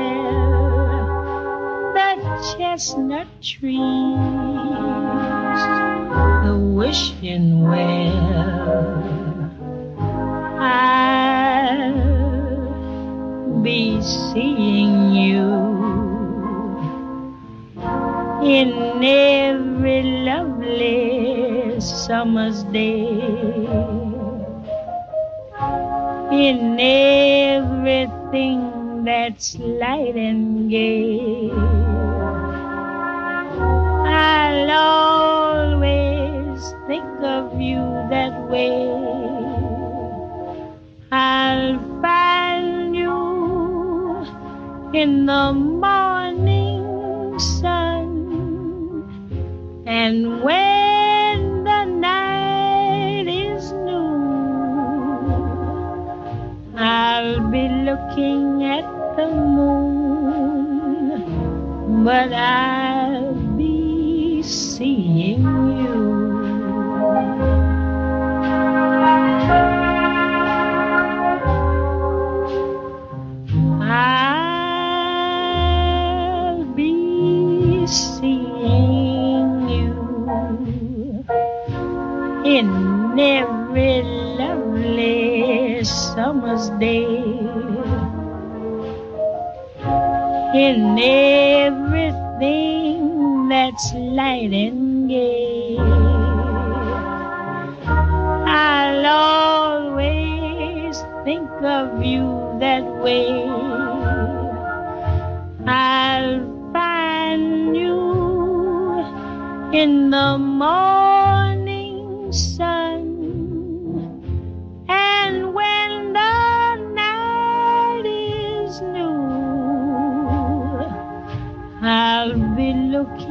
the chestnut trees, the wishing well. I'll be seeing you in every lovely summer's day, in everything that's light and gay. I'll always think of you that way. I'll find you in the morning sun. And when looking at the moon, but I'll be seeing you. I'll be seeing you in every lovely summer's day, in everything that's light and gay. I'll always think of you that way. I'll find you in the morning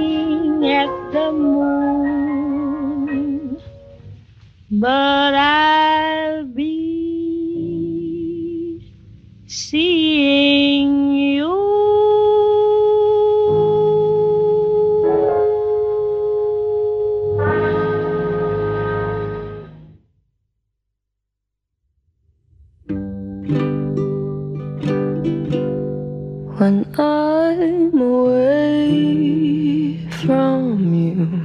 looking at the moon. But I'll be seeing you. When I'm away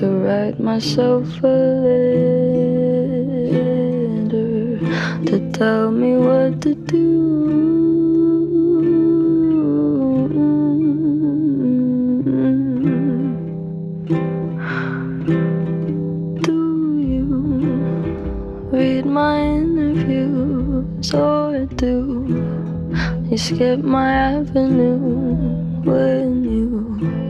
to write myself a letter to tell me what to do. Do you read my interviews or do you skip my avenue when you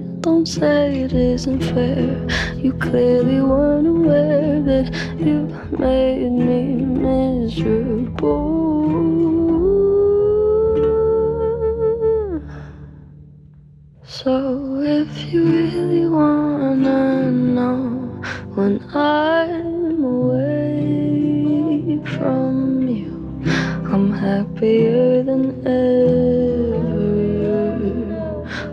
Don't say it isn't fair. You clearly weren't aware that you made me miserable. So if you really wanna know when I'm away from you, I'm happier than ever.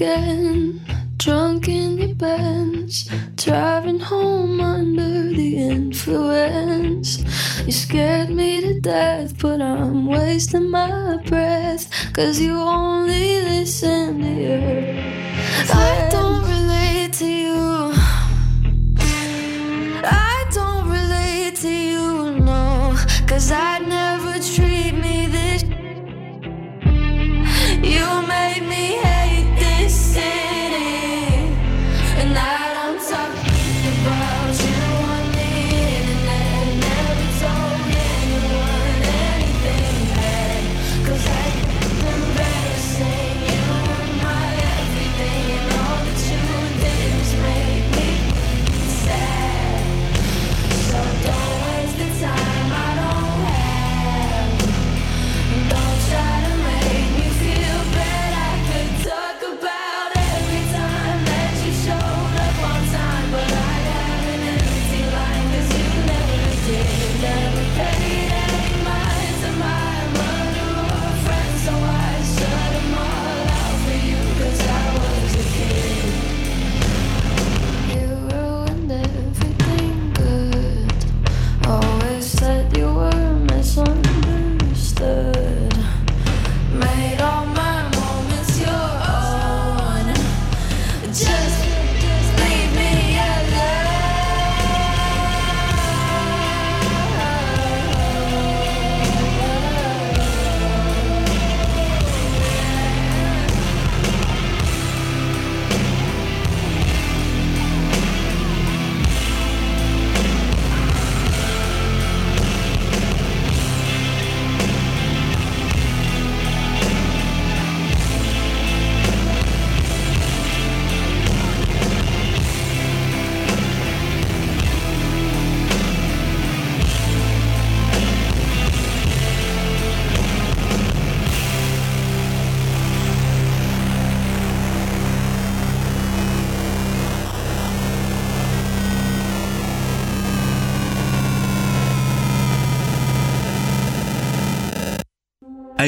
Again, drunk in your Benz, driving home under the influence. You scared me to death, but I'm wasting my breath, cause you only listen to your I don't relate to you. I don't relate to you, no, cause I'd never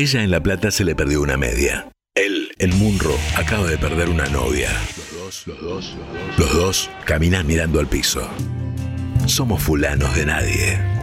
ella en La Plata se le perdió una media. Él, en Munro, acaba de perder una novia. Los dos, los dos, los dos caminan mirando al piso. Somos fulanos de nadie.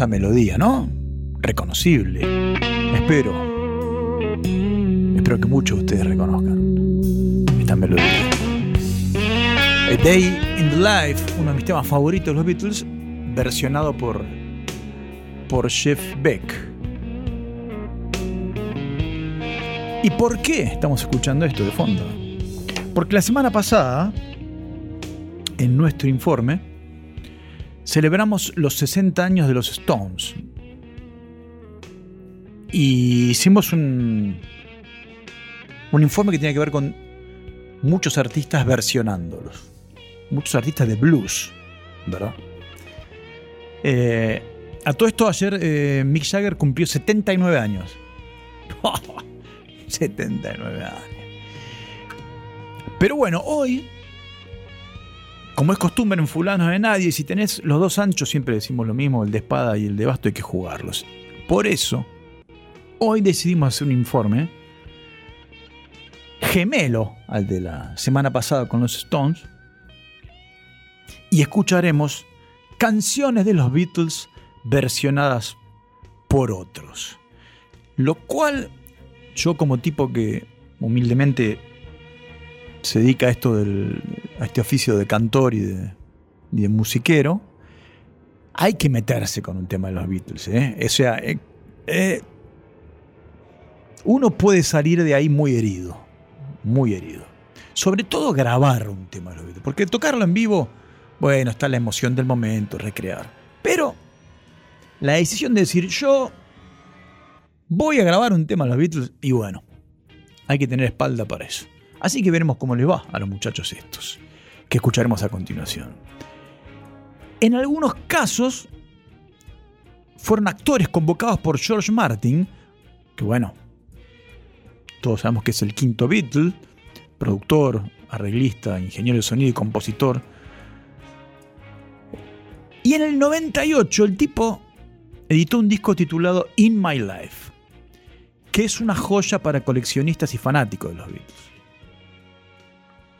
Melodía, ¿no? Reconocible. Espero. Espero que muchos de ustedes reconozcan esta melodía. A Day in the Life, uno de mis temas favoritos de los Beatles, versionado por, por Jeff Beck. ¿Y por qué estamos escuchando esto de fondo? Porque la semana pasada, en nuestro informe, celebramos los 60 años de los Stones. Y hicimos un, un informe que tiene que ver con muchos artistas versionándolos. Muchos artistas de blues, ¿verdad? Eh, a todo esto, ayer eh, Mick Jagger cumplió 79 años. 79 años. Pero bueno, hoy como es costumbre en Fulanos de Nadie, si tenés los dos anchos, siempre decimos lo mismo, el de espada y el de basto, hay que jugarlos. Por eso, hoy decidimos hacer un informe gemelo al de la semana pasada con los Stones y escucharemos canciones de los Beatles versionadas por otros. Lo cual yo como tipo que humildemente se dedica a esto del, este oficio de cantor y de, y musiquero, hay que meterse con un tema de los Beatles. ¿eh? O sea, eh, eh, uno puede salir de ahí muy herido, muy herido. Sobre todo grabar un tema de los Beatles, porque tocarlo en vivo, bueno, está la emoción del momento, recrear. Pero la decisión de decir yo voy a grabar un tema de los Beatles, y bueno, hay que tener espalda para eso. Así que veremos cómo les va a los muchachos estos, que escucharemos a continuación. En algunos casos, fueron actores convocados por George Martin, que bueno, todos sabemos que es el quinto Beatle, productor, arreglista, ingeniero de sonido y compositor. Y en el 98 el tipo editó un disco titulado In My Life, que es una joya para coleccionistas y fanáticos de los Beatles.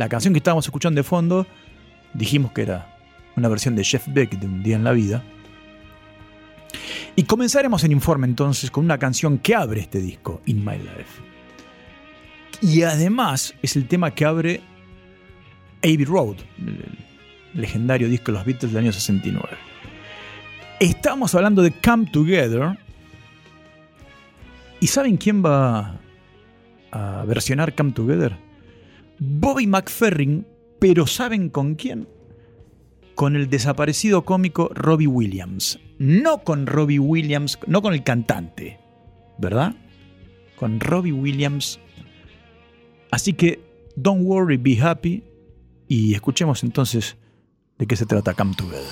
La canción que estábamos escuchando de fondo, dijimos que era una versión de Jeff Beck de Un día en la vida. Y comenzaremos el informe entonces con una canción que abre este disco, In My Life. Y además es el tema que abre Abbey Road, el legendario disco de los Beatles del año 69. Estamos hablando de Come Together. ¿Y saben quién va a versionar Come Together? Bobby McFerrin, pero ¿saben con quién? Con el desaparecido cómico Robbie Williams. No con Robbie Williams, no con el cantante, ¿verdad? Con Robbie Williams. Así que, don't worry, be happy. Y escuchemos entonces de qué se trata Come Together.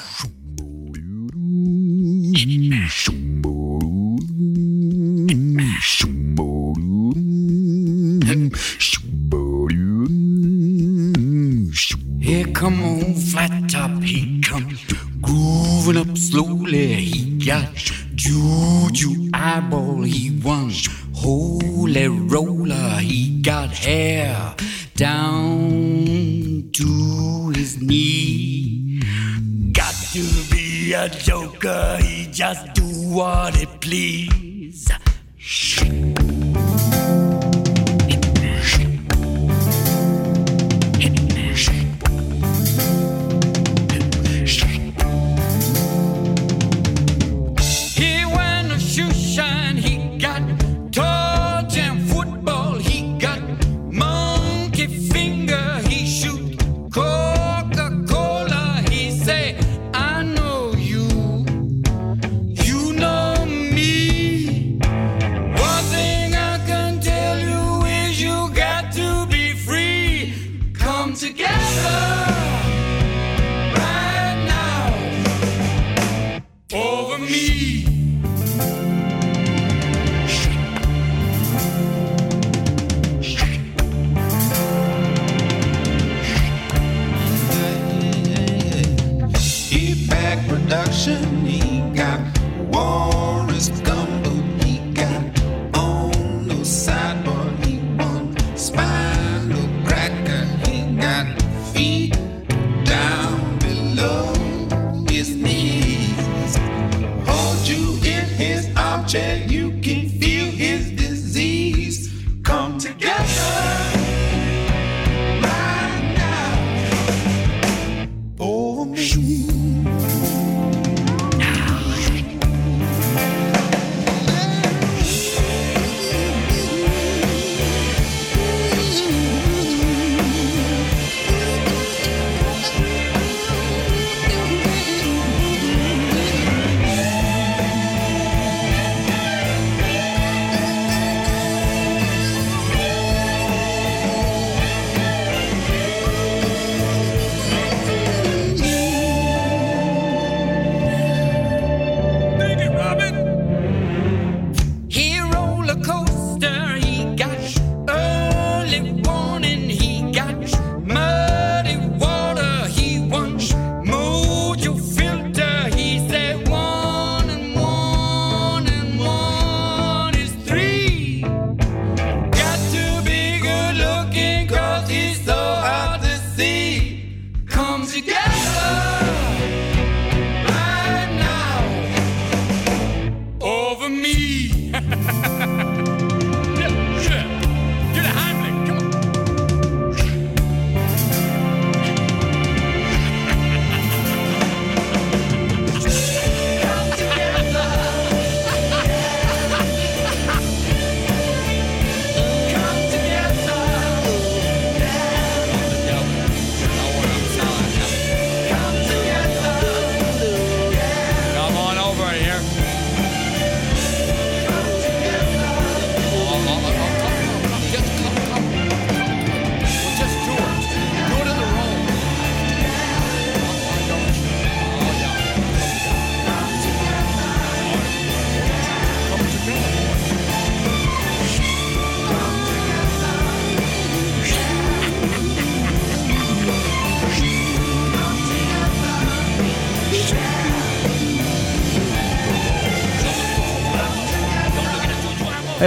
A joker, he just do what he please. He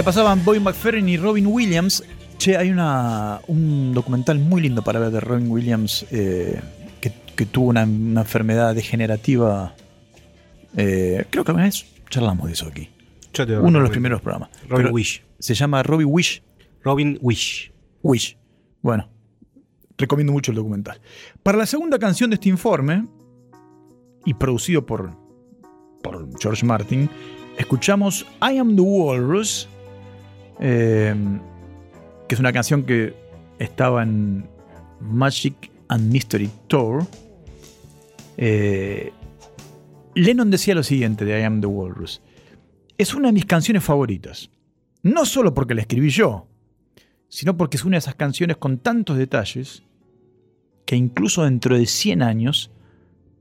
pasaban Bobby McFerrin y Robin Williams. Che, hay una, un documental muy lindo para ver de Robin Williams eh, que, que tuvo una, una enfermedad degenerativa. Eh, creo que alguna vez charlamos de eso aquí. Uno de los primeros programas. Robin Pero Wish. Se llama Robin Wish. Robin Wish. Wish. Bueno, recomiendo mucho el documental. Para la segunda canción de este informe, y producido por, por George Martin, escuchamos I Am the Walrus, eh, que es una canción que estaba en Magic and Mystery Tour. Eh, Lennon decía lo siguiente de I Am the Walrus. Es una de mis canciones favoritas. No solo porque la escribí yo, sino porque es una de esas canciones con tantos detalles que incluso dentro de 100 años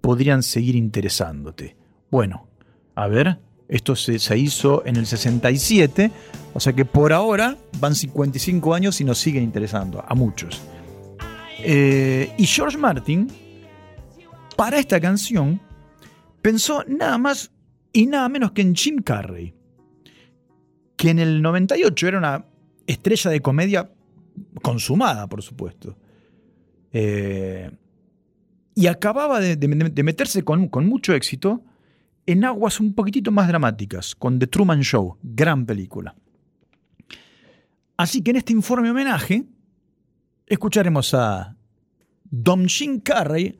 podrían seguir interesándote. Bueno, a ver, esto se, hizo en el 67, o sea que por ahora van 55 años y nos siguen interesando, a muchos. Eh, y George Martin, para esta canción, pensó nada más y nada menos que en Jim Carrey, que en el 98 era una estrella de comedia consumada, por supuesto. Eh, y acababa de, meterse con mucho éxito en aguas un poquitito más dramáticas, con The Truman Show, gran película. Así que en este informe homenaje escucharemos a Dom Jim Carrey,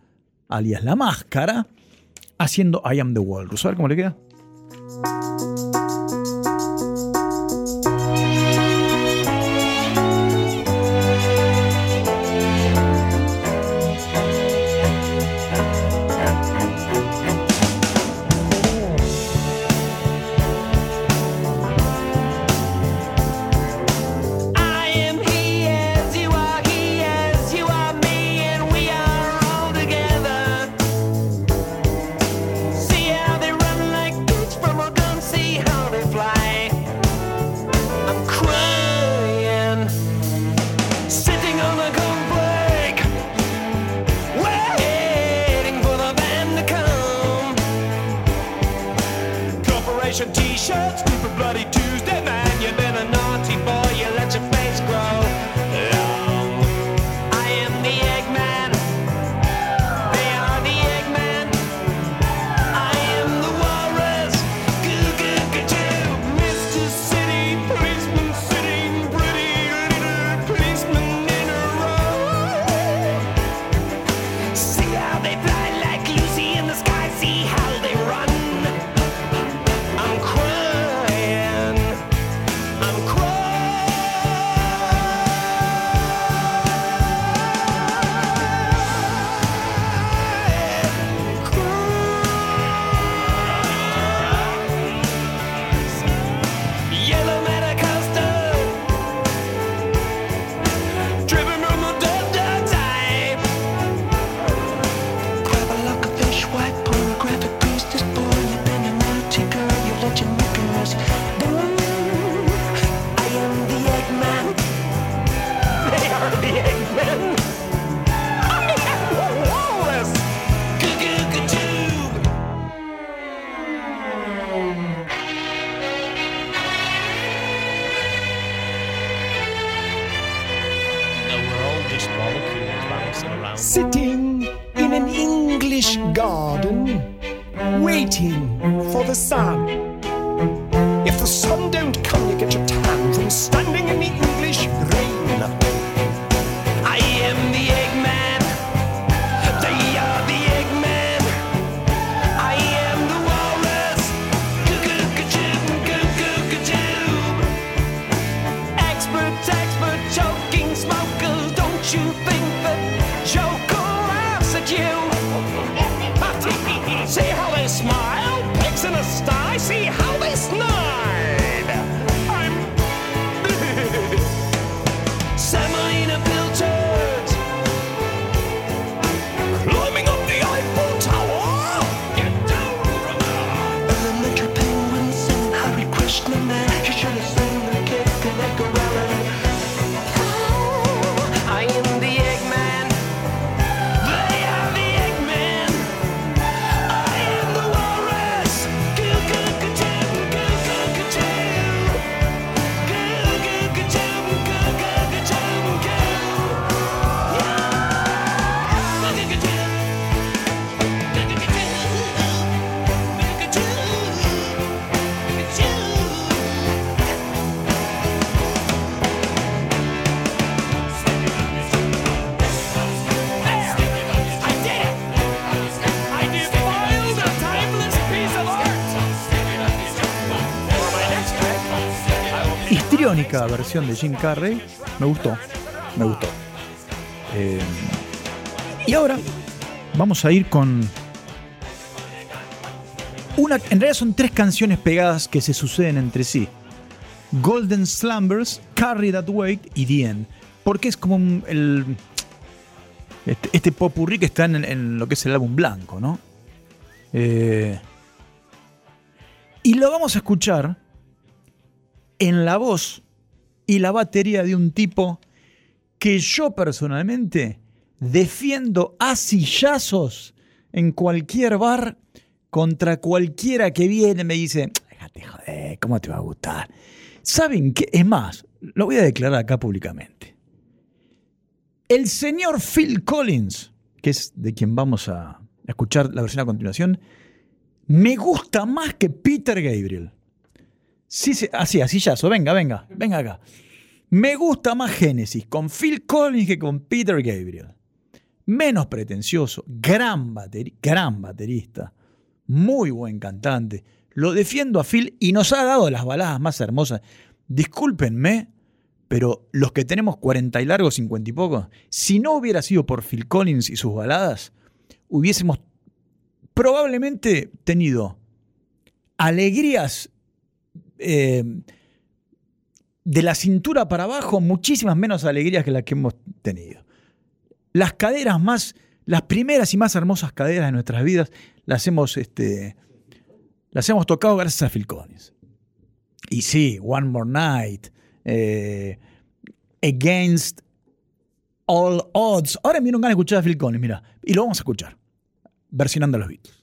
alias La Máscara, haciendo I Am the Walrus. A cómo le queda. Irónica versión de Jim Carrey. Me gustó, me gustó. Eh, y ahora vamos a ir con una. En realidad son tres canciones pegadas que se suceden entre sí: Golden Slumbers, Carry That Weight y The End. Porque es como el, este, este popurrí que está en, en lo que es el álbum blanco, ¿no? Eh, y lo vamos a escuchar en la voz y la batería de un tipo que yo personalmente defiendo a sillazos en cualquier bar contra cualquiera que viene y me dice, déjate joder, ¿cómo te va a gustar? ¿Saben qué? Es más, lo voy a declarar acá públicamente. El señor Phil Collins, que es de quien vamos a escuchar la versión a continuación, me gusta más que Peter Gabriel. Sí, sí, así, así yazo, venga, venga, venga acá. Me gusta más Genesis con Phil Collins que con Peter Gabriel. Menos pretencioso, gran, gran baterista, muy buen cantante. Lo defiendo a Phil y nos ha dado las baladas más hermosas. Discúlpenme, pero los que tenemos 40 y largos, 50 y pocos, si no hubiera sido por Phil Collins y sus baladas, hubiésemos probablemente tenido alegrías eh, de la cintura para abajo, muchísimas menos alegrías que las que hemos tenido. Las caderas más, las primeras y más hermosas caderas de nuestras vidas, las hemos, este, las hemos tocado gracias a Collins. Y sí, One More Night, eh, Against All Odds. Ahora me dieron ganas de escuchar a Phil Collins, mira, y lo vamos a escuchar, versionando los Beatles.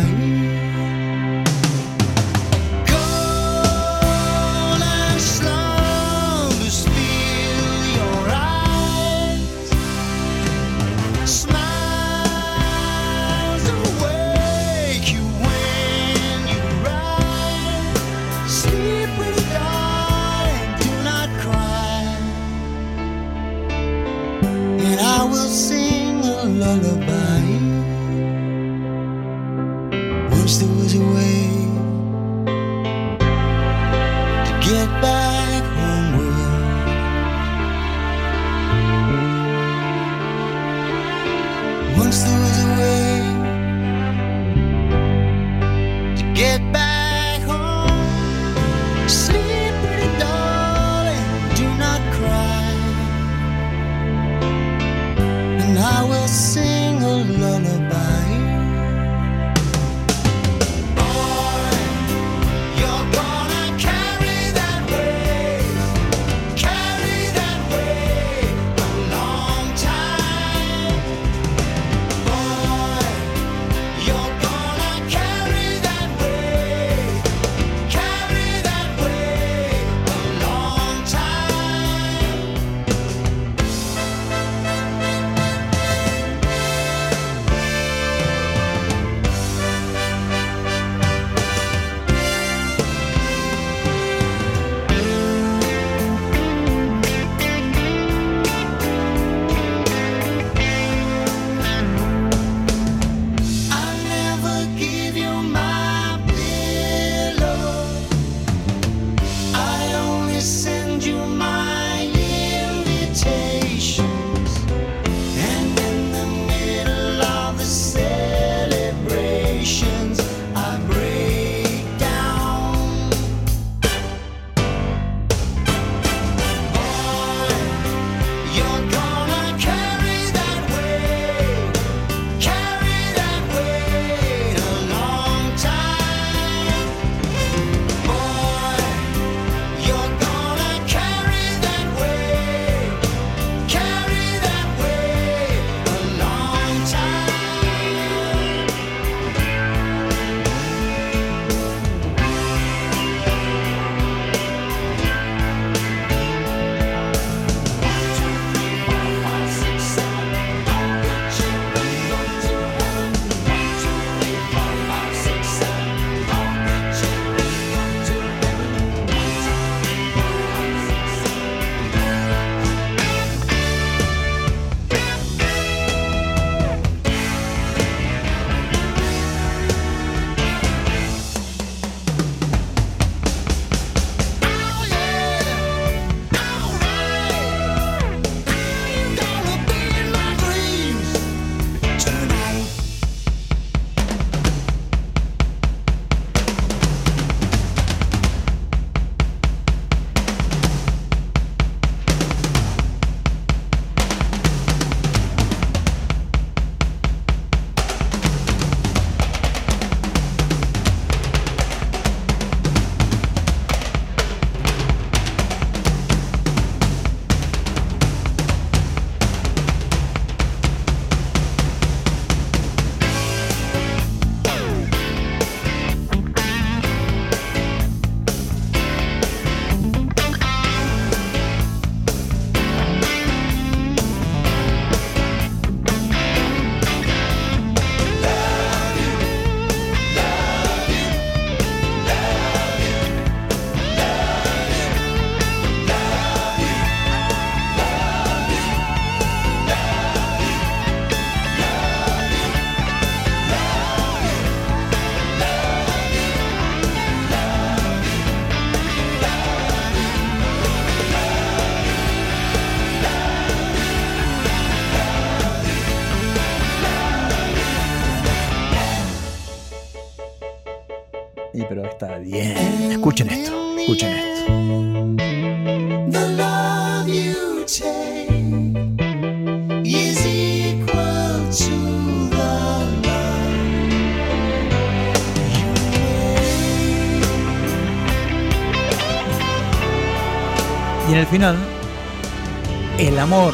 Amor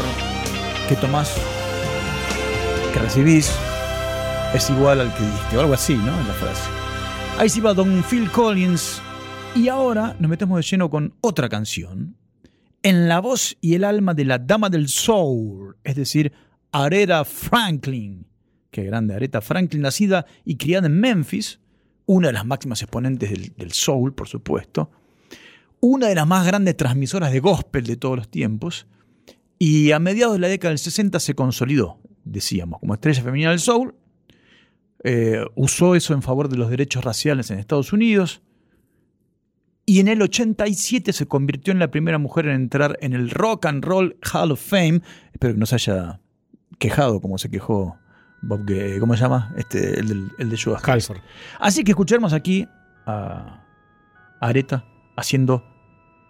que tomás, que recibís, es igual al que diste, o algo así, ¿no? En la frase. Ahí sí va Don Phil Collins. Y ahora nos metemos de lleno con otra canción. En la voz y el alma de la dama del soul, es decir, Aretha Franklin. Qué grande, Aretha Franklin, nacida y criada en Memphis, una de las máximas exponentes del soul, por supuesto una de las más grandes transmisoras de gospel de todos los tiempos, y a mediados de la década del 60 se consolidó, decíamos, como estrella femenina del soul, eh, usó eso en favor de los derechos raciales en Estados Unidos, y en el 87 se convirtió en la primera mujer en entrar en el Rock and Roll Hall of Fame, espero que no se haya quejado como se quejó Bob, Ge- ¿cómo se llama? Este, el, del- el de Judas. Halford. Así que escuchemos aquí a Areta haciendo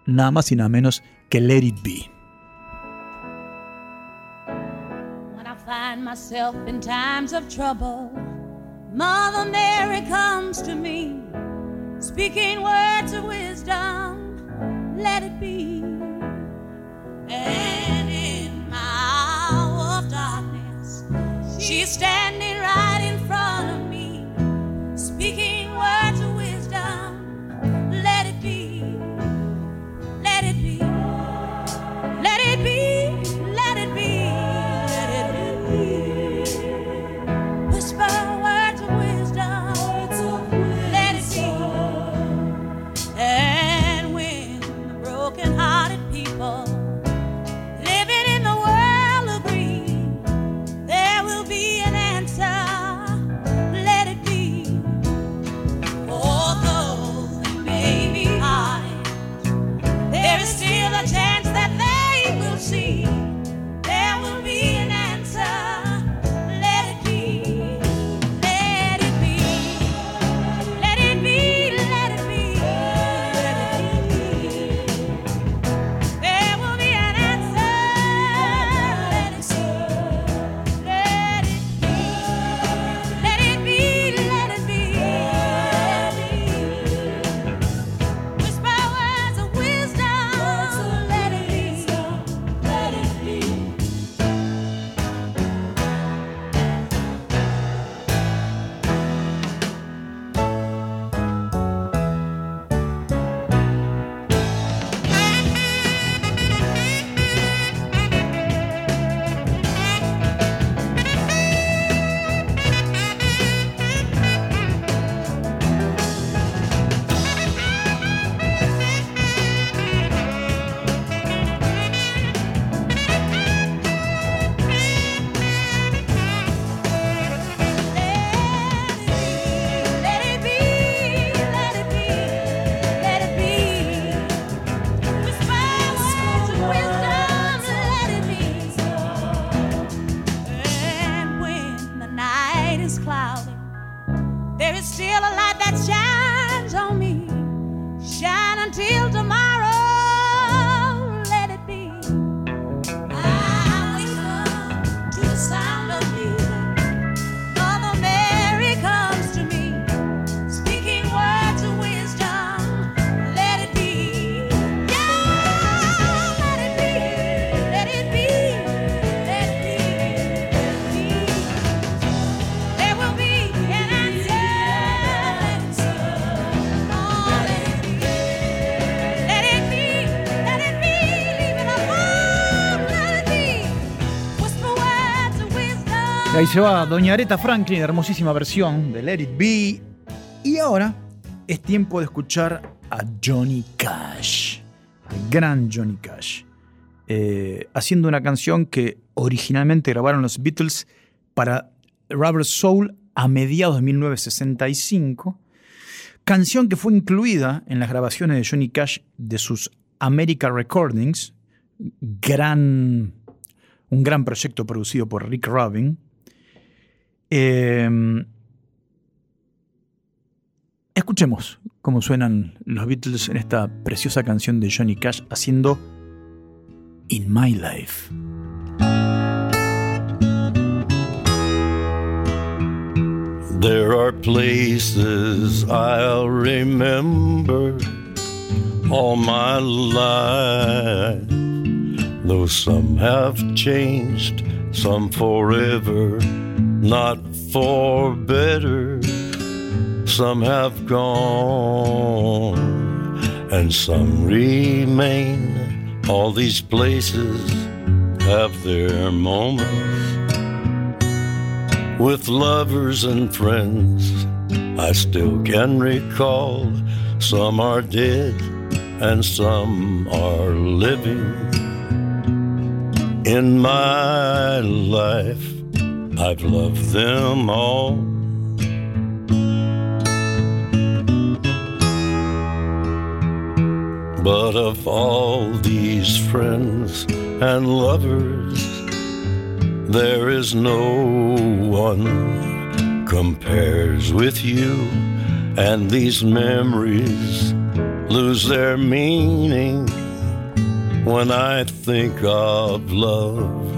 nada más y nada menos que Let It Be. Find myself in times of trouble, Mother Mary comes to me, speaking words of wisdom. Let it be. And in my hour of darkness, she's standing right in front of me, ahí se va Doña Aretha Franklin, hermosísima versión de Let It Be. Y ahora es tiempo de escuchar a Johnny Cash, al gran Johnny Cash, eh, haciendo una canción que originalmente grabaron los Beatles para Rubber Soul a mediados de 1965, canción que fue incluida en las grabaciones de Johnny Cash de sus America Recordings, un gran proyecto producido por Rick Rubin. Eh, escuchemos cómo suenan los Beatles en esta preciosa canción de Johnny Cash haciendo In My Life. There are places I'll remember all my life. Though some have changed, some forever, not for better. Some have gone, and some remain. All these places have their moments with lovers and friends. I still can recall some are dead and some are living. In my life, I've loved them all. But of all these friends and lovers, there is no one compares with you, and these memories lose their meaning when I think of love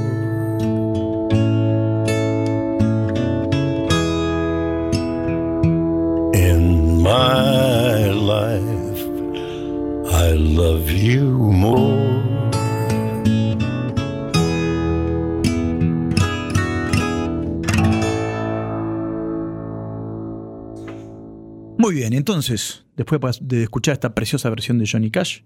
Entonces, después de escuchar esta preciosa versión de Johnny Cash,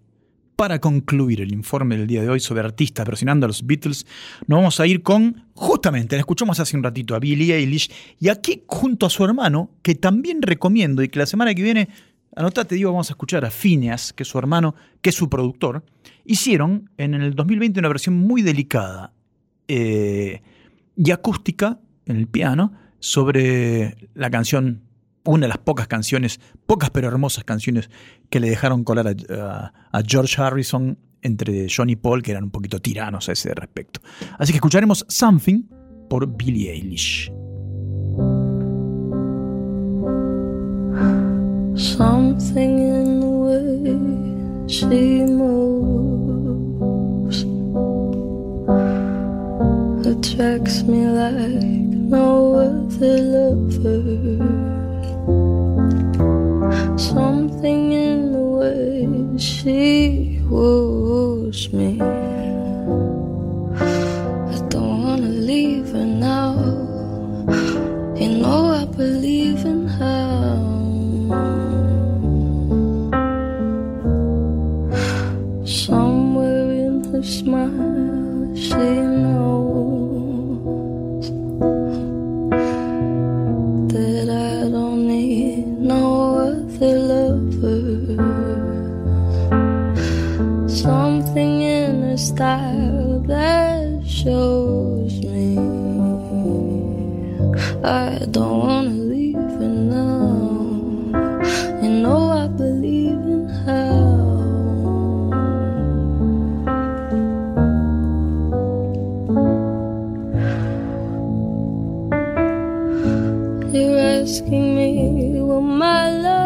para concluir el informe del día de hoy sobre artistas versionando a los Beatles, nos vamos a ir con, justamente, la escuchamos hace un ratito a Billie Eilish, y aquí junto a su hermano, que también recomiendo y que la semana que viene, anotate, digo, vamos a escuchar a Phineas, que es su hermano, que es su productor, hicieron en el 2020 una versión muy delicada eh, y acústica en el piano sobre la canción una de las pocas canciones, pocas pero hermosas canciones que le dejaron colar a, George Harrison entre John y Paul, que eran un poquito tiranos a ese respecto. Así que escucharemos Something por Billie Eilish. Something in the way she moves. Something in the way she woos me. I don't wanna leave her now. You know I believe in her. Somewhere in her smile, she style that shows me I don't wanna leave her now. You know I believe in her. You're asking me, will my love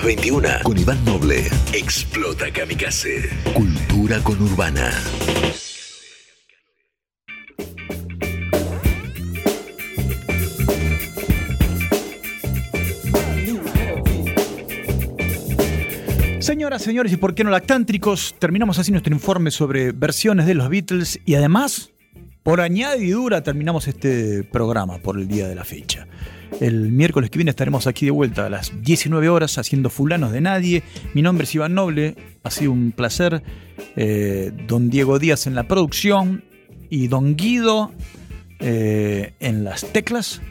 las 21 con Iván Noble. Explota Kamikaze. Cultura con Urbana. Señoras, señores, y por qué no lactántricos, terminamos así nuestro informe sobre versiones de los Beatles y además, por añadidura, terminamos este programa por el día de la fecha. El miércoles que viene estaremos aquí de vuelta a las 19 horas haciendo Fulanos de Nadie. Mi nombre es Iván Noble, ha sido un placer. Eh, don Diego Díaz en la producción y don Guido eh, en las teclas.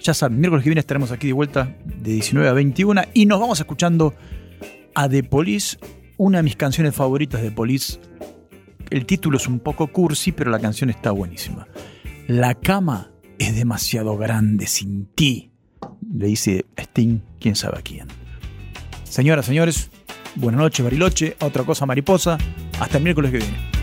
Ya saben, miércoles que viene estaremos aquí de vuelta de 19 a 21 y nos vamos escuchando a The Police, una de mis canciones favoritas de Police. El título es un poco cursi, pero la canción está buenísima. La cama es demasiado grande sin ti, le dice Sting, quién sabe a quién. Señoras, señores, buenas noches, Bariloche, otra cosa mariposa. Hasta el miércoles que viene.